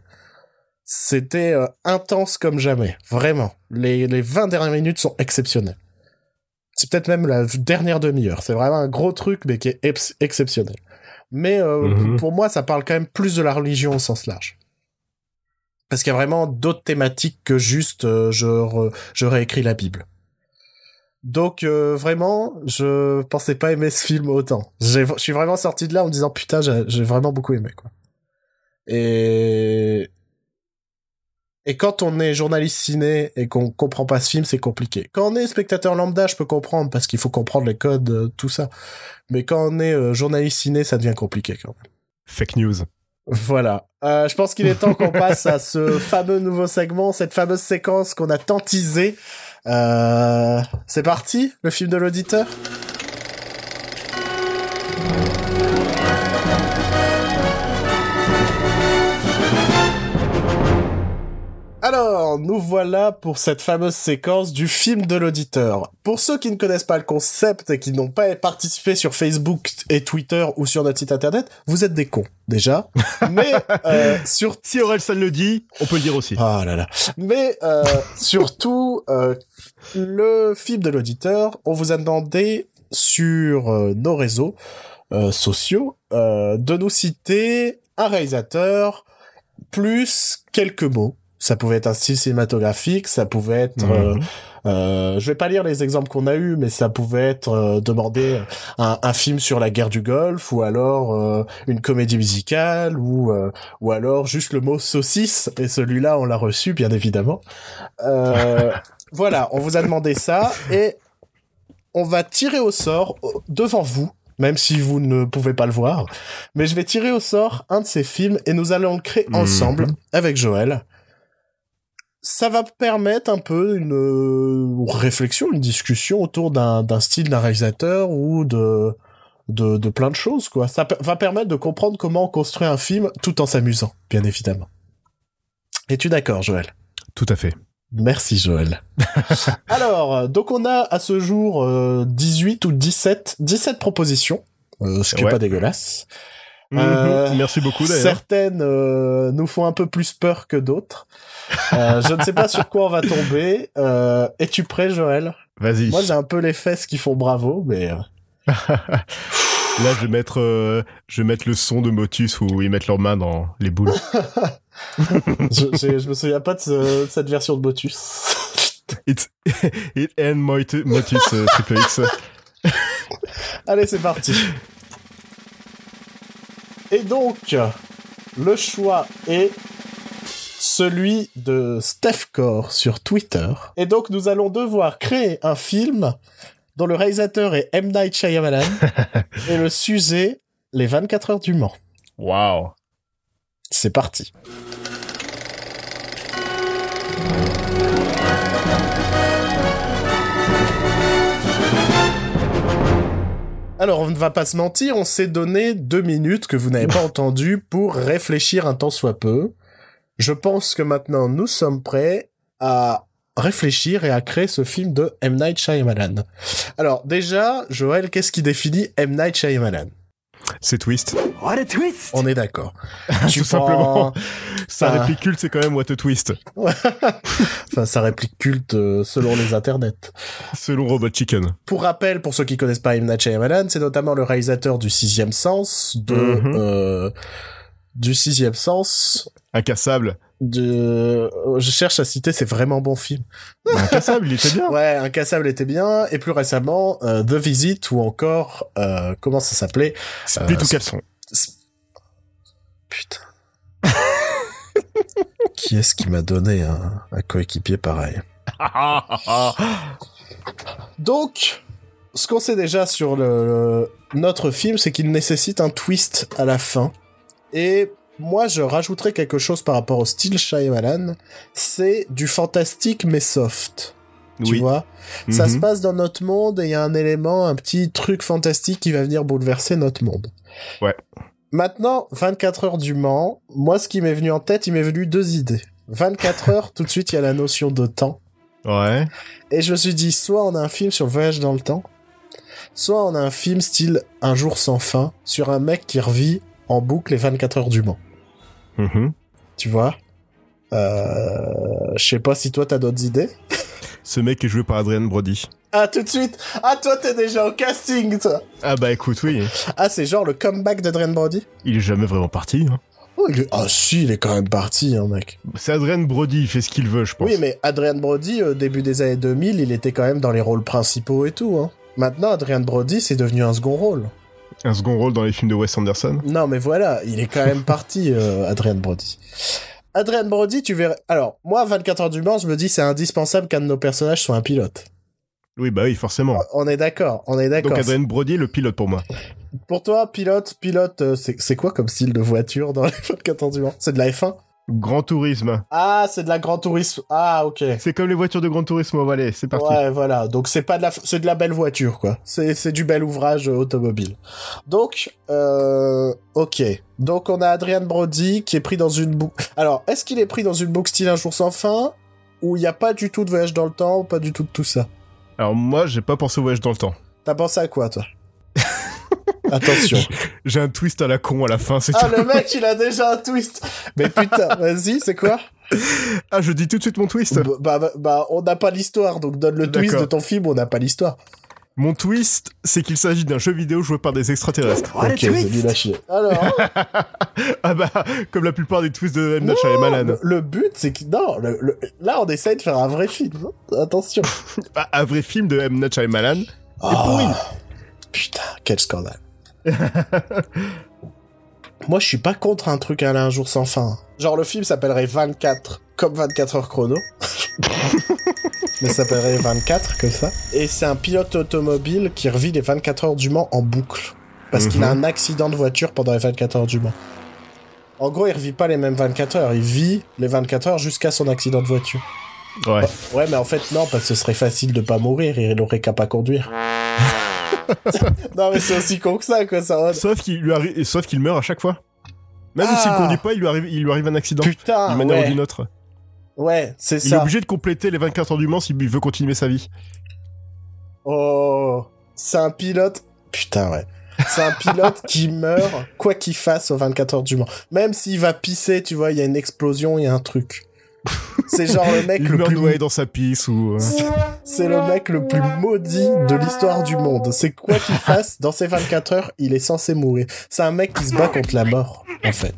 C'était euh, intense comme jamais, vraiment. Les, les 20 dernières minutes sont exceptionnelles. C'est peut-être même la dernière demi-heure. C'est vraiment un gros truc, mais qui est ex- exceptionnel. Mais euh, Mhm. pour moi, ça parle quand même plus de la religion au sens large. Parce qu'il y a vraiment d'autres thématiques que juste euh, je, re- je réécris la Bible. Donc euh, vraiment, je pensais pas aimer ce film autant. Je suis vraiment sorti de là en me disant putain, j'ai j'ai vraiment beaucoup aimé quoi. Et et quand on est journaliste ciné et qu'on comprend pas ce film, c'est compliqué. Quand on est spectateur lambda, je peux comprendre parce qu'il faut comprendre les codes, euh, tout ça. Mais quand on est euh, journaliste ciné, ça devient compliqué quand même. Fake news. Voilà. Euh, je pense qu'il est temps qu'on passe à ce fameux nouveau segment, cette fameuse séquence qu'on a tant teasée. C'est parti, le film de l'auditeur? Alors, nous voilà pour cette fameuse séquence du film de l'auditeur. Pour ceux qui ne connaissent pas le concept et qui n'ont pas participé sur Facebook et Twitter ou sur notre site internet, vous êtes des cons, déjà. Mais euh, sur Si Orelsan le dit, on peut le dire aussi. Oh là là. Mais euh, surtout, euh, le film de l'auditeur, on vous a demandé sur euh, nos réseaux euh, sociaux euh, de nous citer un réalisateur plus quelques mots. Ça pouvait être un style cinématographique, ça pouvait être... euh, Mhm. euh, je vais pas lire les exemples qu'on a eus, mais ça pouvait être euh, demander un, un film sur la guerre du Golfe, ou alors euh, une comédie musicale, ou euh, ou alors juste le mot saucisse. Et celui-là, on l'a reçu, bien évidemment. Euh, voilà, on vous a demandé ça, et on va tirer au sort euh, devant vous. Même si vous ne pouvez pas le voir, mais je vais tirer au sort un de ces films et nous allons le créer Mhm. ensemble avec Joël ça va permettre un peu une euh, réflexion, une discussion autour d'un d'un style d'un réalisateur ou de, de de plein de choses quoi. Ça va permettre de comprendre comment on construit un film tout en s'amusant, bien évidemment. Es-tu d'accord, Joël? Tout à fait. Merci Joël. Alors, euh, donc on a à ce jour euh, 18 ou 17 17 propositions, euh, ce qui est Ouais. pas dégueulasse. Mhm. Euh, Merci beaucoup d'ailleurs. Certaines euh, nous font un peu plus peur que d'autres. Euh, je ne sais pas sur quoi on va tomber. Es-tu prêt, Joël? Vas-y. Moi, j'ai un peu les fesses qui font bravo, mais Là, je vais mettre, euh, je vais mettre le son de Motus où ils mettent leurs mains dans les boules. je, je me souviens pas de, ce- de cette version de Motus. It's it and Motu- Motus euh, triple X. Allez, c'est parti. Et donc, le choix est celui de Steph Core sur Twitter. Et donc, nous allons devoir créer un film dont le réalisateur est M. Night Shyamalan et le sujet, les 24 heures du Mans. Waouh. C'est parti. Alors, on ne va pas se mentir, on s'est donné deux minutes que vous n'avez pas entendues pour réfléchir un temps soit peu. Je pense que maintenant, nous sommes prêts à réfléchir et à créer ce film de M. Night Shyamalan. Alors, déjà, Joël, qu'est-ce qui définit M. Night Shyamalan? C'est twist. What a twist On est d'accord. Tu Tout simplement. prends- Sa Ah. réplique culte, c'est quand même What a twist. Enfin, sa réplique culte euh, selon les internets. Selon Robot Chicken. Pour rappel, pour ceux qui connaissent pas M. Night Shyamalan, c'est notamment le réalisateur du Sixième Sens, de Mhm. euh, du Sixième Sens, Incassable. de euh, je cherche à citer, c'est vraiment bon film. Incassable, il était bien. Ouais, Incassable était bien, et plus récemment euh, The Visit ou encore euh, comment ça s'appelait Split Euh, ou caleçon. Putain. qui est-ce qui m'a donné un, un coéquipier pareil? Donc, ce qu'on sait déjà sur le, notre film, c'est qu'il nécessite un twist à la fin. Et moi, je rajouterais quelque chose par rapport au style Shyamalan. C'est du fantastique mais soft. Tu oui. vois? Ça Mhm. se passe dans notre monde et il y a un élément, un petit truc fantastique qui va venir bouleverser notre monde. Ouais. Maintenant, 24 heures du Mans, moi, ce qui m'est venu en tête, il m'est venu deux idées. 24 heures, tout de suite, il y a la notion de temps. Ouais. Et je me suis dit, soit on a un film sur le voyage dans le temps, soit on a un film style Un jour sans fin, sur un mec qui revit en boucle les 24 heures du Mans. Mhm. Tu vois? Euh, Je sais pas si toi t'as d'autres idées. Ce mec est joué par Adrien Brody. Ah, tout de suite? Ah, toi t'es déjà au casting, toi Ah bah écoute, oui. Ah, c'est genre le comeback d'Adrien Brody? Il est jamais vraiment parti. hein. Oh, il est... Ah si, il est quand même parti, hein, mec. C'est Adrien Brody, il fait ce qu'il veut, je pense. Oui, mais Adrian Brody, au début des années 2000, il était quand même dans les rôles principaux et tout. Hein. Maintenant, Adrian Brody, c'est devenu un second rôle. Un second rôle dans les films de Wes Anderson. Non, mais voilà, il est quand même parti, euh, Adrian Brody. Adrian Brody, tu verrais... Alors, moi, 24 heures du Mans, je me dis c'est indispensable qu'un de nos personnages soit un pilote. Oui, bah oui, forcément. On est d'accord, on est d'accord. Donc Adrien Brody est le pilote pour moi. Pour toi, pilote, pilote, euh, c'est c'est quoi comme style de voiture dans les 24 heures du Mans? C'est de la F1 Grand tourisme. Ah, c'est de la Grand Tourisme. Ah, ok. C'est comme les voitures de Grand Tourisme, allez, c'est parti. Ouais, voilà. Donc c'est pas de la, c'est de la belle voiture, quoi. C'est, c'est du bel ouvrage euh, automobile. Donc, euh, ok. Donc on a Adrian Brody qui est pris dans une boucle. Alors, est-ce qu'il est pris dans une boucle style un jour sans fin où il n'y a pas du tout de voyage dans le temps, pas du tout de tout ça? Alors moi, j'ai pas pensé au voyage dans le temps. T'as pensé à quoi, toi? Attention. J'ai un twist à la con à la fin, c'est Ah, tout. le mec, il a déjà un twist. Mais putain, vas-y, c'est quoi? Ah, je dis tout de suite mon twist. bah, bah, bah, on n'a pas l'histoire, donc donne le twist de ton film, on n'a pas l'histoire. Mon twist, c'est qu'il s'agit d'un jeu vidéo joué par des extraterrestres. ok, nul à chier. Alors, Ah bah, comme la plupart des twists de M. Night Shyamalan. le, le but, c'est que... Non, le- le- là, on essaye de faire un vrai film. Attention. Ah, un vrai film de M. Night Shyamalan. Ah, Putain, quel scandale. Moi, je suis pas contre un truc à un jour sans fin. Genre, le film s'appellerait 24, comme 24 heures chrono. Mais ça s'appellerait 24, comme ça. Et c'est un pilote automobile qui revit les 24 heures du Mans en boucle. Parce qu'il a un accident de voiture pendant les 24 heures du Mans. En gros, il revit pas les mêmes 24 heures. Il vit les 24 heures jusqu'à son accident de voiture. Ouais. Ouais, mais en fait, non, parce que ce serait facile de pas mourir. Il aurait qu'à pas conduire. non, mais c'est aussi con que ça, quoi. Ça... Sauf qu'il lui arrive, sauf qu'il meurt à chaque fois. Même Ah. s'il conduit pas, il lui arrive, il lui arrive un accident. Putain, D'une manière ou ouais. d'une autre. Ouais, c'est Il est ça. obligé de compléter les 24 heures du Mans s'il veut continuer sa vie. Oh, c'est un pilote. Putain, ouais. C'est un pilote qui meurt, quoi qu'il fasse, aux 24 heures du Mans. Même s'il va pisser, tu vois, il y a une explosion, il y a un truc. C'est genre le mec Il le plus noyé dans sa pisse ou... euh, C'est le mec le plus maudit de l'histoire du monde. C'est quoi qu'il fasse, dans ces 24 heures, il est censé mourir. C'est un mec qui se bat contre la mort, en fait.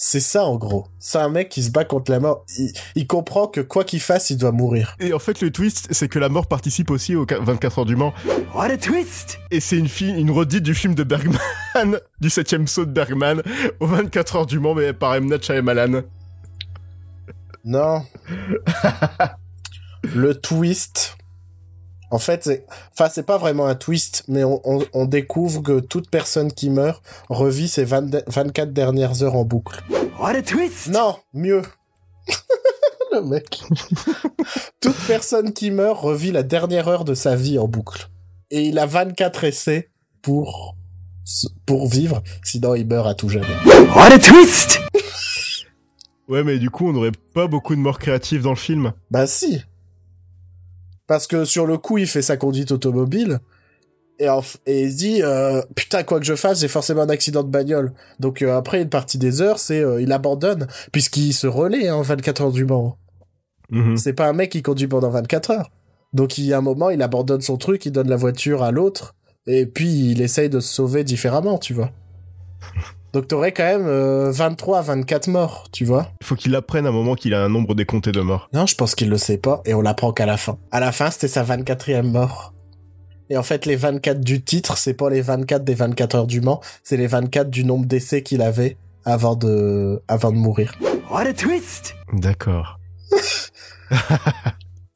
C'est ça, en gros. C'est un mec qui se bat contre la mort. Il, il comprend que quoi qu'il fasse, il doit mourir. Et en fait, le twist, c'est que la mort participe aussi aux 24 heures du Mans. What a twist Et c'est une, une redite du film de Bergman, du septième saut de Bergman, aux 24 heures du Mans, mais par M. Night Shyamalan. Non. le twist. En fait, c'est, enfin, c'est pas vraiment un twist, mais on, on, on découvre que toute personne qui meurt revit ses 20 24 dernières heures en boucle. What a twist Non, mieux. le mec. toute personne qui meurt revit la dernière heure de sa vie en boucle. Et il a 24 essais pour, pour vivre, sinon il meurt à tout jamais. What a twist Ouais, mais du coup, on n'aurait pas beaucoup de morts créatives dans le film. Bah si. Parce que sur le coup, il fait sa conduite automobile. Et, en f- et il se dit, euh, putain, quoi que je fasse, j'ai forcément un accident de bagnole. Donc euh, après, une partie des heures, c'est euh, il abandonne, puisqu'il se relaie en 24 heures du Mans. Mhm. C'est pas un mec qui conduit pendant 24 heures. Donc il y a un moment, il abandonne son truc, il donne la voiture à l'autre, et puis il essaye de se sauver différemment, tu vois. Donc t'aurais quand même euh, 23 à 24 morts, tu vois. Il faut qu'il apprenne à un moment qu'il a un nombre décompté de morts. Non, je pense qu'il le sait pas, et on l'apprend qu'à la fin. À la fin, c'était sa 24e mort. Et en fait, les 24 du titre, c'est pas les 24 des 24 heures du Mans, c'est les 24 du nombre d'essais qu'il avait avant de, avant de mourir. What a twist D'accord.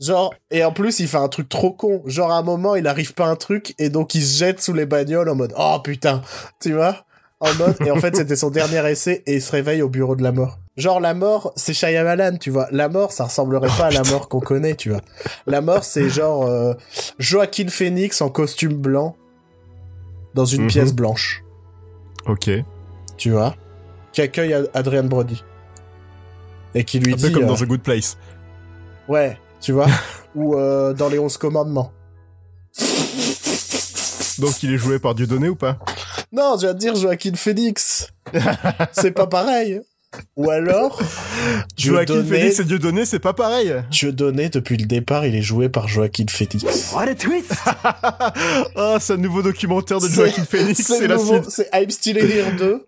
Genre, et en plus, il fait un truc trop con. Genre, à un moment, il arrive pas un truc, et donc il se jette sous les bagnoles en mode, oh putain, tu vois? En mode, et en fait, c'était son dernier essai, et il se réveille au bureau de la mort. Genre, la mort, c'est Shyamalan, tu vois. La mort, ça ressemblerait pas à la mort qu'on connaît, tu vois. La mort, c'est genre, euh, Joaquin Phoenix en costume blanc, dans une Mhm. pièce blanche, Ok. tu vois. Qui accueille Ad- Adrian Brody. Et qui lui Un peu dit, comme euh, dans The Good Place. ouais, tu vois. Ou, euh, dans les 11 commandements. Donc il est joué par Dieudonné ou pas? Non, je viens de dire Joaquin Phoenix. c'est pas pareil. Ou alors, Joaquin Dieudonné, Phoenix et Dieudonné, c'est pas pareil. Dieudonné, depuis le départ, il est joué par Joaquin Phoenix. What a twist Ah, c'est un nouveau documentaire de Joaquin Phoenix, c'est la suite. C'est I'm Still Here 2.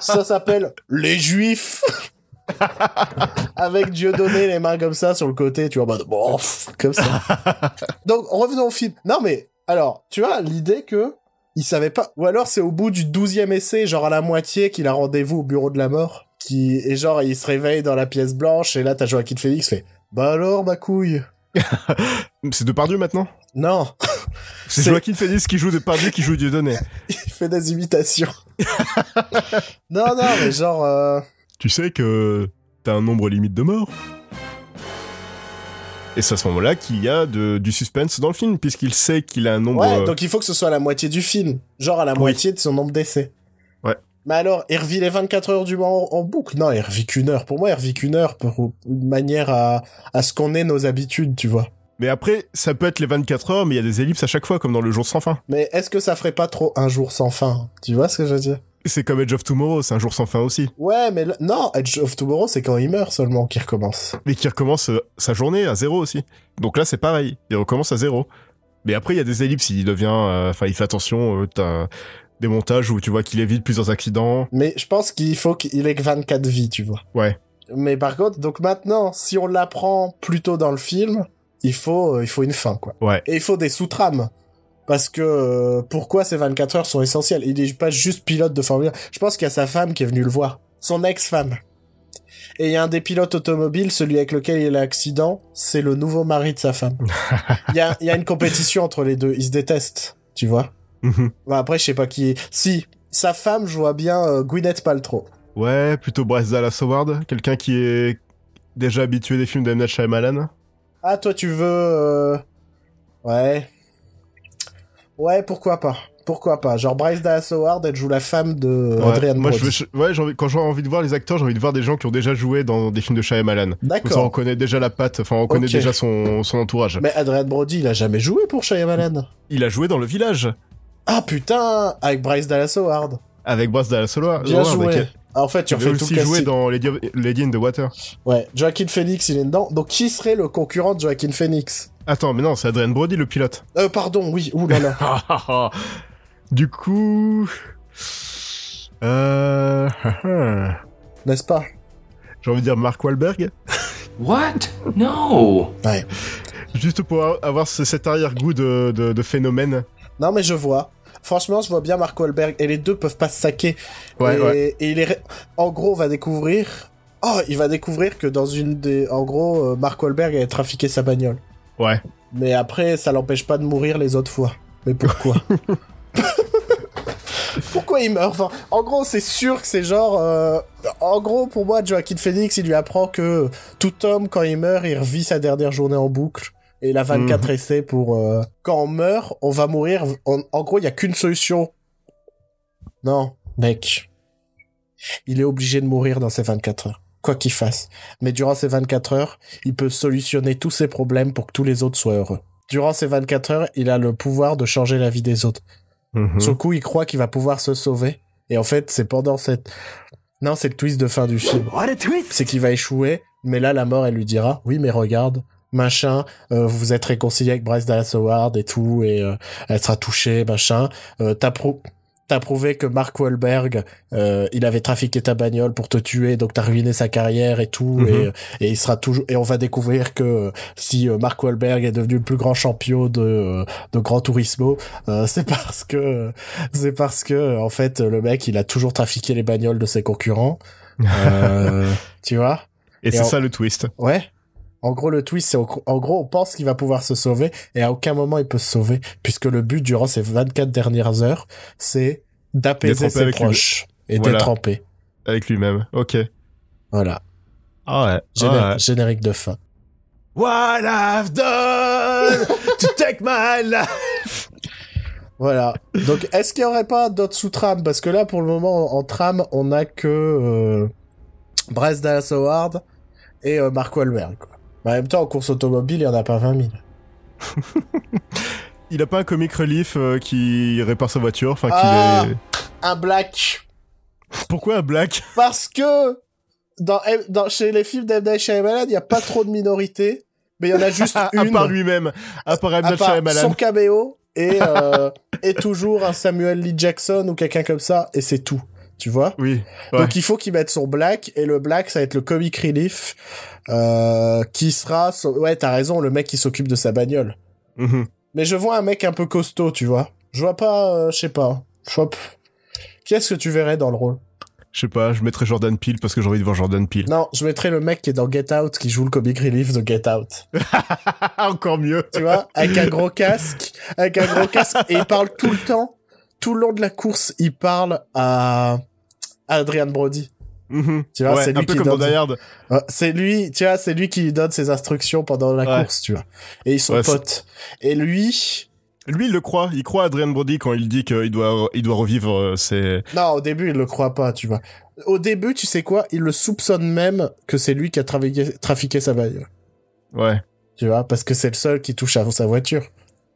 ça s'appelle Les Juifs. Avec Dieudonné les mains comme ça sur le côté, tu vois, en mode, bon, pff, comme ça. Donc, revenons au film. Non, mais, alors, tu vois, l'idée que il savait pas, ou alors c'est au bout du douzième essai, genre à la moitié, qu'il a rendez-vous au bureau de la mort, qui, et genre, il se réveille dans la pièce blanche, et là, t'as Joaquin Phoenix fait, bah alors, ma couille. C'est Depardieu maintenant? Non, C'est Joaquin Phoenix qui joue Depardieu qui joue Dieudonné. il fait des imitations. non, non, mais genre, euh, Tu sais que t'as un nombre limite de morts? Et c'est à ce moment-là qu'il y a de, du suspense dans le film, puisqu'il sait qu'il a un nombre... Ouais, euh, donc il faut que ce soit à la moitié du film. Genre à la Oui. moitié de son nombre d'essais. Ouais. Mais alors, il revit les 24 heures du Mans en, boucle Non, il revit qu'une heure. Pour moi, il revit qu'une heure pour une manière à, à ce qu'on est nos habitudes, tu vois. Mais après, ça peut être les 24 heures, mais il y a des ellipses à chaque fois, comme dans Le Jour sans fin. Mais est-ce que ça ferait pas trop un jour sans fin Tu vois ce que je veux dire? C'est comme Edge of Tomorrow, c'est un jour sans fin aussi. Ouais, mais le- non, Edge of Tomorrow, c'est quand il meurt seulement qu'il recommence. Mais qui recommence euh, sa journée à zéro aussi. Donc là, c'est pareil, il recommence à zéro. Mais après, il y a des ellipses, il devient... euh, Enfin, il fait attention, euh, t'as des montages où tu vois qu'il évite plusieurs accidents. Mais je pense qu'il faut qu'il ait que 24 vies, tu vois. Ouais. Mais par contre, donc maintenant, si on l'apprend plus tôt dans le film, il faut, euh, il faut une fin, quoi. Ouais. Et il faut des sous-trames. Parce que euh, pourquoi ces 24 heures sont essentielles? Il est pas juste pilote de Formule 1. Je pense qu'il y a sa femme qui est venue le voir. Son ex-femme. Et il y a un des pilotes automobiles, celui avec lequel il a l'accident, c'est le nouveau mari de sa femme. Il y a, y a une compétition entre les deux. Ils se détestent, tu vois? Bon, après, je sais pas qui est. Si, sa femme, je vois bien euh, Gwyneth Paltrow. ouais, plutôt Bryce Dallas Howard, quelqu'un qui est déjà habitué des films. Night Shyamalan. Ah, toi, tu veux... euh, Ouais. Ouais, pourquoi pas. Pourquoi pas. Genre Bryce Dallas Howard, elle joue la femme de Ouais, Adrian moi, je Brody. veux, je- ouais, j'ai envie- quand j'ai envie de voir les acteurs, j'ai envie de voir des gens qui ont déjà joué dans des films de Shyamalan. Comme ça, on D'accord. connaît déjà la patte, enfin, on connaît Ok. déjà son, son entourage. Mais Adrian Brody, il a jamais joué pour Shyamalan. Il a joué dans Le Village, Ah putain, avec Bryce Dallas Howard. avec Bryce Dallas Howard. Bien joué. En fait, tu refais tout aussi le joué casting. dans Lady, Lady in the Water. Ouais, Joaquin Phoenix, il est dedans. Donc, qui serait le concurrent de Joaquin Phoenix? Attends, mais non, c'est Adrian Brody, le pilote. Euh, pardon, oui, ouh là là. du coup... Euh... N'est-ce pas? J'ai envie de dire Mark Wahlberg. What? No! Ouais. Juste pour avoir ce- cet arrière-goût de, de, de phénomène. Non, mais je vois. Franchement, je vois bien Mark Wahlberg. Et les deux peuvent pas se saquer. Ouais, et, ouais. et il est... En gros, va découvrir... Oh, il va découvrir que dans une des... En gros, euh, Mark Wahlberg a trafiqué sa bagnole. Ouais. Mais après, ça l'empêche pas de mourir les autres fois. Mais pourquoi? Pourquoi il meurt? Enfin, En gros, c'est sûr que c'est genre... euh, En gros, pour moi, Joaquin Phoenix, il lui apprend que tout homme, quand il meurt, il revit sa dernière journée en boucle. Et il a 24 essais pour... euh, Quand on meurt, on va mourir... En, en gros, il y a qu'une solution. Non, mec. Il est obligé de mourir dans ces 24 heures. Quoi qu'il fasse. Mais durant ces 24 heures, il peut solutionner tous ses problèmes pour que tous les autres soient heureux. Durant ces 24 heures, il a le pouvoir de changer la vie des autres. Sur le coup, il croit qu'il va pouvoir se sauver. Et en fait, c'est pendant cette... Non, c'est le twist de fin du film. What a twist C'est qu'il va échouer, mais là, la mort, elle lui dira, oui, mais regarde, machin, euh, vous vous êtes réconcilié avec Bryce Dallas Howard et tout, et euh, elle sera touchée, machin. Euh, T'as t'as prouvé que Mark Wahlberg, euh, il avait trafiqué ta bagnole pour te tuer, donc t'as ruiné sa carrière et tout, Mhm. et, et il sera toujours, et on va découvrir que euh, si euh, Mark Wahlberg est devenu le plus grand champion de, euh, de Grand Turismo, euh, c'est parce que, c'est parce que, en fait, le mec, il a toujours trafiqué les bagnoles de ses concurrents. Euh, tu vois? Et, Et c'est ça le twist. Ouais. En gros, le twist, c'est en gros, on pense qu'il va pouvoir se sauver et à aucun moment il peut se sauver puisque le but durant ces 24 dernières heures, c'est d'apaiser ses lui. proches et Voilà. d'être en paix. Avec lui-même. Ok. Voilà. Ah ouais. Géné- ouais. Générique de fin. What I've done to take my life. Voilà. Donc, est-ce qu'il y aurait pas d'autres sous-trames? Parce que là, pour le moment, en trame, on a que euh, Bryce Dallas Howard et euh, Mark Wahlberg. Quoi. En même temps, en course automobile, il y en a pas 20 000. Il a pas un comic relief euh, qui répare sa voiture, enfin Ah. est... Un black Pourquoi un black? Parce que dans, dans, chez les films d'M. Night Shyamalan, il y a pas trop de minorités, mais il y en a juste à, une. part lui-même, à part M. à Night Shyamalan. son caméo et, euh, et toujours un Samuel Lee Jackson ou quelqu'un comme ça, et c'est tout. Tu vois Oui. ouais. Donc il faut qu'il mette son black, et le black, ça va être le comic relief, euh, qui sera... Ouais, t'as raison, le mec qui s'occupe de sa bagnole. Mhm. Mais je vois un mec un peu costaud, tu vois. Je vois pas, euh, je sais pas. Je vois... p- Qui est-ce que tu verrais dans le rôle? Je sais pas, je mettrais Jordan Peele parce que j'ai envie de voir Jordan Peele. Non, je mettrais le mec qui est dans Get Out, qui joue le comic relief de Get Out. Encore mieux. Tu vois Avec un gros casque, avec un gros casque, et il parle tout le temps, tout le long de la course, il parle à Adrian Brody. Mhm. Tu vois, Ouais, c'est lui un peu qui comme donne... dans. Ouais, C'est lui, tu vois, c'est lui qui lui donne ses instructions pendant la Ouais. course, tu vois. Et ils sont Ouais, potes. Et lui, Lui, il le croit. Il croit Adrian Brody quand il dit qu'il doit, il doit revivre euh, ses... non, au début, il le croit pas, tu vois. Au début, tu sais quoi, il le soupçonne même que c'est lui qui a trafiqué, trafiqué sa bagnole. Ouais. Tu vois, parce que c'est le seul qui touche à sa voiture.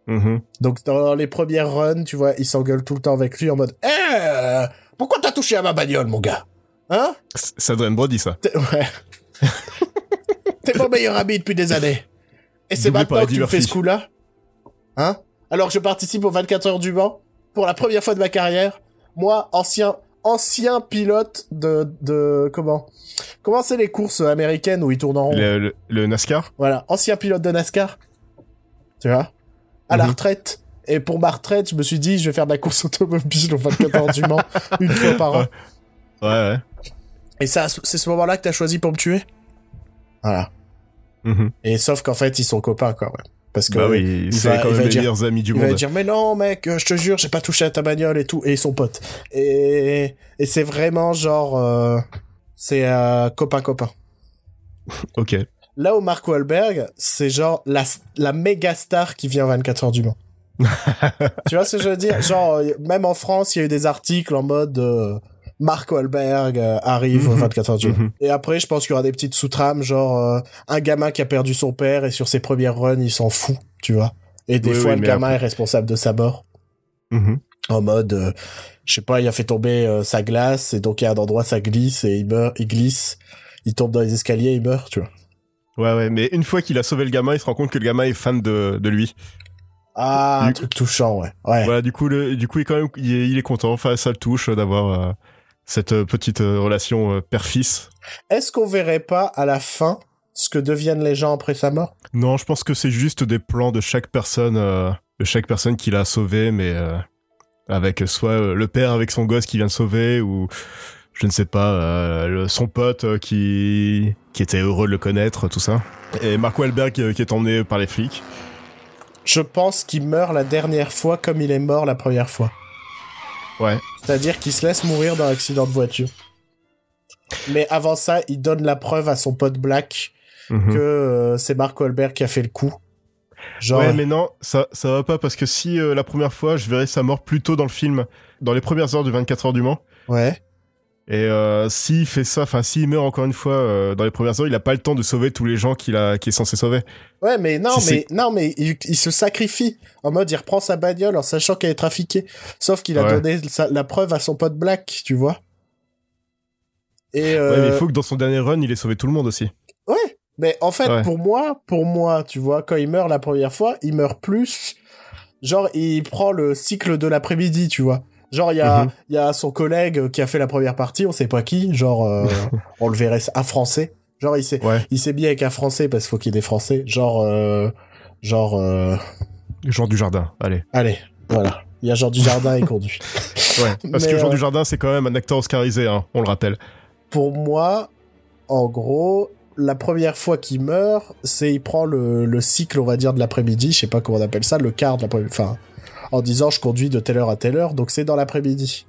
Mhm. Donc, dans les premières runs, tu vois, il s'engueule tout le temps avec lui en mode, eh, pourquoi t'as touché à ma bagnole, mon gars? Hein? Adrian Brody, ça. T'es- Ouais. T'es mon meilleur ami depuis des années. Et c'est Doublé maintenant que tu me fais ce coup-là Hein Alors que je participe aux 24 heures du Mans, pour la première fois de ma carrière, moi, ancien ancien pilote de... de comment Comment c'est les courses américaines où ils tournent en rond Le, le- le NASCAR. Voilà, ancien pilote de NASCAR. Tu vois? À la Mhm. retraite. Et pour ma retraite, je me suis dit, je vais faire de la course automobile aux 24 heures du Mans, une fois par an. Ouais. Ouais. Et ça, c'est ce moment-là que t'as choisi pour me tuer? Voilà. Mhm. Et sauf qu'en fait, ils sont copains même. Parce que Bah oui, c'est quand même les dire- meilleurs amis du il va monde. dire mais non mec, euh, je te jure, j'ai pas touché à ta bagnole et tout. Et ils sont potes. Et, et c'est vraiment genre, euh, c'est euh, copain copain. Ok. Là où Mark Wahlberg, c'est genre la, la méga star qui vient 24 heures du Mans. tu vois ce que je veux dire? Genre, euh, même en France, il y a eu des articles en mode euh, Mark Wahlberg euh, arrive Mhm. 24 heures du. Mhm. Et après, je pense qu'il y aura des petites sous-trames, genre euh, un gamin qui a perdu son père et sur ses premières runs, il s'en fout, tu vois. Et des Oui, fois, oui, le gamin après- est responsable de sa mort. Mhm. En mode, je sais pas, il a fait tomber sa glace et donc il y a un endroit ça glisse et il meurt, il glisse, il tombe dans les escaliers, il meurt, tu vois. Ouais, ouais. Mais une fois qu'il a sauvé le gamin, il se rend compte que le gamin est fan de, de lui. Ah, un Du- truc touchant, ouais. Ouais. Voilà, du coup, le, du coup, il est quand même, il est, il est content. Enfin, ça le touche d'avoir euh, cette euh, petite euh, relation euh, père-fils. Est-ce qu'on verrait pas à la fin ce que deviennent les gens après sa mort? Non, je pense que c'est juste des plans de chaque personne, euh, de chaque personne qu'il a sauvé, mais avec soit le père avec son gosse qui vient de sauver, ou je ne sais pas, le- son pote qui qui était heureux de le connaître, tout ça. Et Mark Wahlberg qui est emmené par les flics. Je pense qu'il meurt la dernière fois comme il est mort la première fois. Ouais. C'est-à-dire qu'il se laisse mourir dans l'accident de voiture. Mais avant ça, il donne la preuve à son pote Black Mhm. que euh, c'est Mark Wahlberg qui a fait le coup. Genre, Ouais, mais non, ça, ça va pas parce que si euh, la première fois, je verrais sa mort plus tôt dans le film, dans les premières heures du 24 heures du Mans. ouais. Et euh, s'il fait ça, enfin s'il meurt encore une fois euh, dans les premières heures, il a pas le temps de sauver tous les gens qu'il a, qu'il est censé sauver. Ouais, mais non, Si mais non, mais il, il se sacrifie en mode il reprend sa bagnole en sachant qu'elle est trafiquée. Sauf qu'il a Ouais. donné sa- la preuve à son pote Black, tu vois. Et euh, Ouais, mais il faut que dans son dernier run, il ait sauvé tout le monde aussi. Ouais, mais en fait, Ouais. pour moi, pour moi, tu vois, quand il meurt la première fois, il meurt plus. Genre, il prend le cycle de l'après-midi, tu vois. Genre, il y a, Mhm. y a son collègue qui a fait la première partie, on sait pas qui, genre, euh, on le verrait, un français. Genre, il s'est, Ouais. il s'est bien avec un français parce qu'il faut qu'il y ait des français. Genre, euh, genre, euh, Jean du Jardin, allez. allez, voilà. Il y a Jean du Jardin et conduit. Ouais. Parce Mais, que Jean euh, du Jardin, c'est quand même un acteur oscarisé, hein, on le rappelle. pour moi, en gros, la première fois qu'il meurt, c'est il prend le, le cycle, on va dire, de l'après-midi, je sais pas comment on appelle ça, le quart de l'après-midi, enfin, en disant je conduis de telle heure à telle heure, donc c'est dans l'après-midi.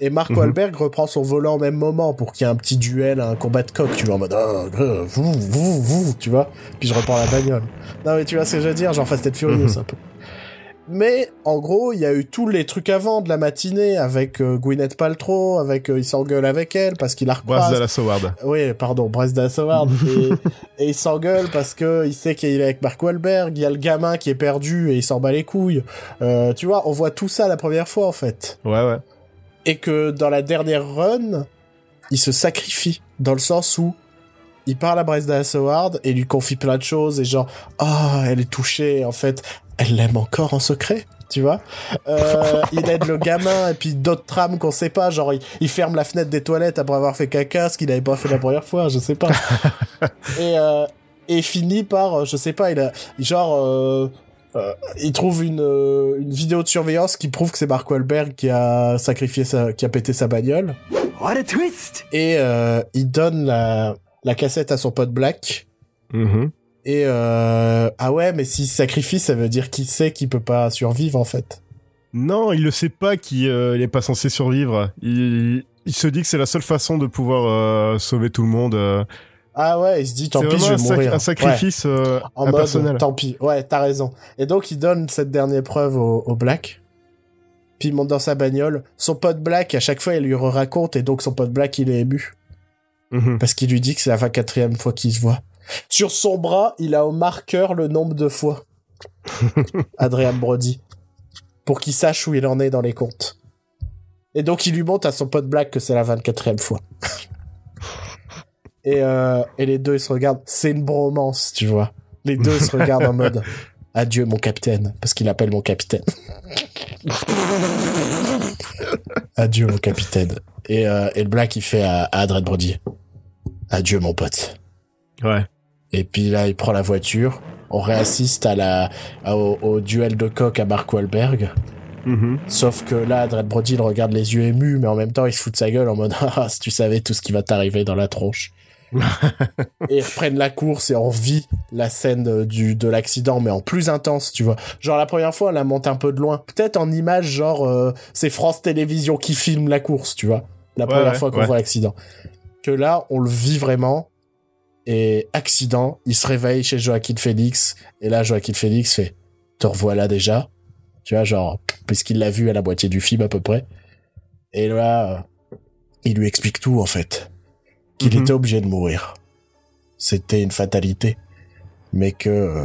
Et Mark Mhm. Wahlberg reprend son volant au même moment pour qu'il y ait un petit duel, un combat de coq, tu vois, en mode, grrr, vous, vous, vous, tu vois, puis je reprends la bagnole. Non mais tu vois ce que je veux dire, genre Fast and Furious Mhm. un peu. Mais en gros, il y a eu tous les trucs avant de la matinée avec euh, Gwyneth Paltrow, avec euh, il s'engueule avec elle parce qu'il la Bryce recroise. Dallas Howard. Oui, pardon, Bryce Dallas Howard. et, et il s'engueule parce que il sait qu'il est avec Mark Wahlberg. Il y a le gamin qui est perdu et il s'en bat les couilles. Euh, tu vois, on voit tout ça la première fois en fait. Ouais, ouais. Et que dans la dernière run, il se sacrifie dans le sens où il parle à Bryce Dallas Howard et lui confie plein de choses et genre ah elle est touchée en fait elle l'aime encore en secret tu vois euh, il aide le gamin et puis d'autres trames qu'on sait pas genre il, il ferme la fenêtre des toilettes après avoir fait caca ce qu'il avait pas fait la première fois je sais pas et euh, et finit par euh, je sais pas il a genre euh, euh, il trouve une, euh, une vidéo de surveillance qui prouve que c'est Mark Wahlberg qui a sacrifié sa, qui a pété sa bagnole. What a twist Et euh, il donne la, la cassette à son pote Black. Mhm. Et euh, ah ouais, mais s'il se sacrifie, ça veut dire qu'il sait qu'il peut pas survivre en fait. Non, il le sait pas qu'il euh, est pas censé survivre. Il, il se dit que c'est la seule façon de pouvoir euh, sauver tout le monde. euh. Ah ouais, il se dit tant pis, je vais un, sac- un sacrifice euh, Ouais, en mode tant pis. Ouais, t'as raison. Et donc il donne cette dernière preuve au, au Black. Puis il monte dans sa bagnole. Son pote Black, à chaque fois, il lui raconte et donc son pote Black, il est ému. Mhm. Parce qu'il lui dit que c'est la 24e fois qu'il se voit. Sur son bras, il a au marqueur le nombre de fois. Adrian Brody. Pour qu'il sache où il en est dans les comptes. Et donc il lui montre à son pote Black que c'est la 24e fois. et, euh, et les deux ils se regardent. C'est une bromance, tu vois. Les deux ils se regardent en mode Adieu mon capitaine. Parce qu'il appelle mon capitaine. Adieu mon capitaine. Et, euh, et le Black il fait à, à Adrian Brody. Adieu mon pote. Ouais. Et puis là, il prend la voiture. On réassiste à la, à- au, au duel de coq à Mark Wahlberg. Mhm. Sauf que là, Adred Brody, il regarde les yeux émus, mais en même temps, il se fout de sa gueule en mode, ah, si tu savais tout ce qui va t'arriver dans la tronche. et ils reprennent la course et on vit la scène du, de l'accident, mais en plus intense, tu vois. Genre, la première fois, on la monte un peu de loin. Peut-être en image, genre, euh, c'est France Télévisions qui filme la course, tu vois. La Ouais, première ouais, fois qu'on ouais. voit l'accident. Que là, on le vit vraiment. Et accident, il se réveille chez Joaquin Phoenix. Et là, Joaquin Phoenix fait, te revoilà déjà. Tu vois, genre, puisqu'il l'a vu à la moitié du film à peu près. Et là, euh, il lui explique tout, en fait. Qu'il Mhm. était obligé de mourir. C'était une fatalité. Mais que, euh,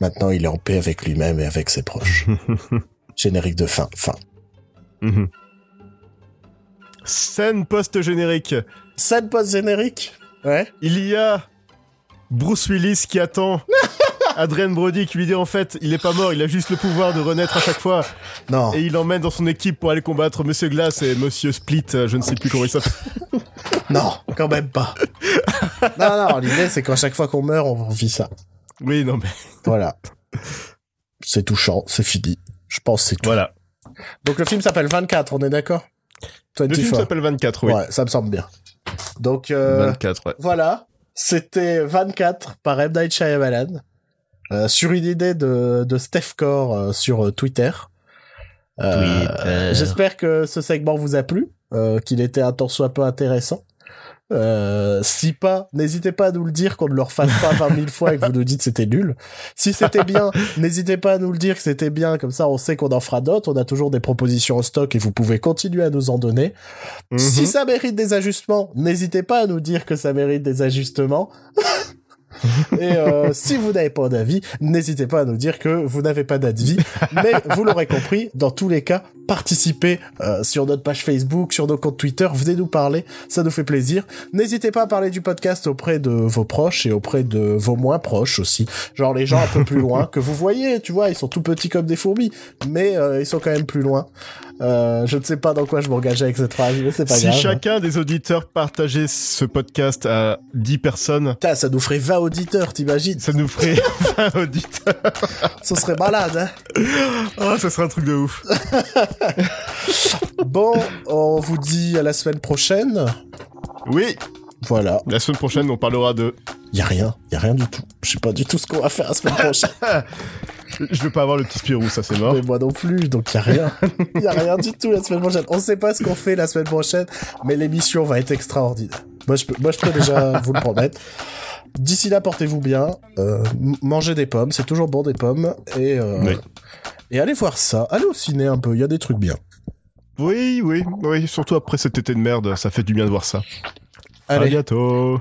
maintenant, il est en paix avec lui-même et avec ses proches. Générique de fin. Fin. Mhm. Scène post-générique. Scène post-générique? Ouais. Il y a Bruce Willis qui attend Adrien Brody qui lui dit en fait, il est pas mort, il a juste le pouvoir de renaître à chaque fois. Non. Et il l'emmène dans son équipe pour aller combattre Monsieur Glass et Monsieur Split, euh, je ne sais plus comment il s'appelle. Non, quand même pas. non, non, l'idée, c'est qu'à chaque fois qu'on meurt, on vit ça. Oui, non mais Voilà. C'est touchant, c'est fini. Je pense que c'est tout. voilà. Donc le film s'appelle 24, on est d'accord? Le film 24. s'appelle 24, oui. Ouais, ça me semble bien. Donc euh, 24, ouais. voilà, c'était 24 par M. Night Shyamalan euh, sur une idée de, de Steph Core euh, sur euh, Twitter. Euh, J'espère que ce segment vous a plu, euh, qu'il était un tant soit peu intéressant. Euh, si pas, n'hésitez pas à nous le dire qu'on ne le refasse pas 20 000 fois et que vous nous dites c'était nul. Si c'était bien, n'hésitez pas à nous le dire que c'était bien, comme ça on sait qu'on en fera d'autres. On a toujours des propositions au stock et vous pouvez continuer à nous en donner. Mhm. Si ça mérite des ajustements, n'hésitez pas à nous dire que ça mérite des ajustements. Et euh, si vous n'avez pas d'avis, n'hésitez pas à nous dire que vous n'avez pas d'avis. Mais vous l'aurez compris, dans tous les cas, participez euh, sur notre page Facebook, sur nos comptes Twitter, venez nous parler, ça nous fait plaisir. N'hésitez pas à parler du podcast auprès de vos proches et auprès de vos moins proches aussi. Genre les gens un peu plus loin que vous voyez, tu vois, ils sont tout petits comme des fourmis, mais euh, ils sont quand même plus loin. Euh, je ne sais pas dans quoi je m'engage avec cette phrase, mais c'est pas Si grave. chacun des auditeurs partageait ce podcast à 10 personnes, Putain, ça nous ferait 20 auditeurs, t'imagines? ça nous ferait 20 auditeurs. Ce serait malade, hein Oh, ça serait un truc de ouf. Bon, on vous dit à la semaine prochaine. Oui, Voilà. la semaine prochaine, on parlera de... Y a rien, y a rien du tout. Je sais pas du tout ce qu'on va faire la semaine prochaine. Je veux pas avoir le petit Spirou, ça c'est mort. Mais moi non plus, donc y a rien. Y a rien du tout la semaine prochaine. On sait pas ce qu'on fait la semaine prochaine, mais l'émission va être extraordinaire. Moi je peux, moi je peux déjà vous le promettre. D'ici là, portez-vous bien. Euh, mangez des pommes, c'est toujours bon des pommes. Et, euh, Oui. et allez voir ça. Allez au ciné un peu, il y a des trucs bien. Oui, oui, oui, surtout après cet été de merde, ça fait du bien de voir ça. À Allez. bientôt.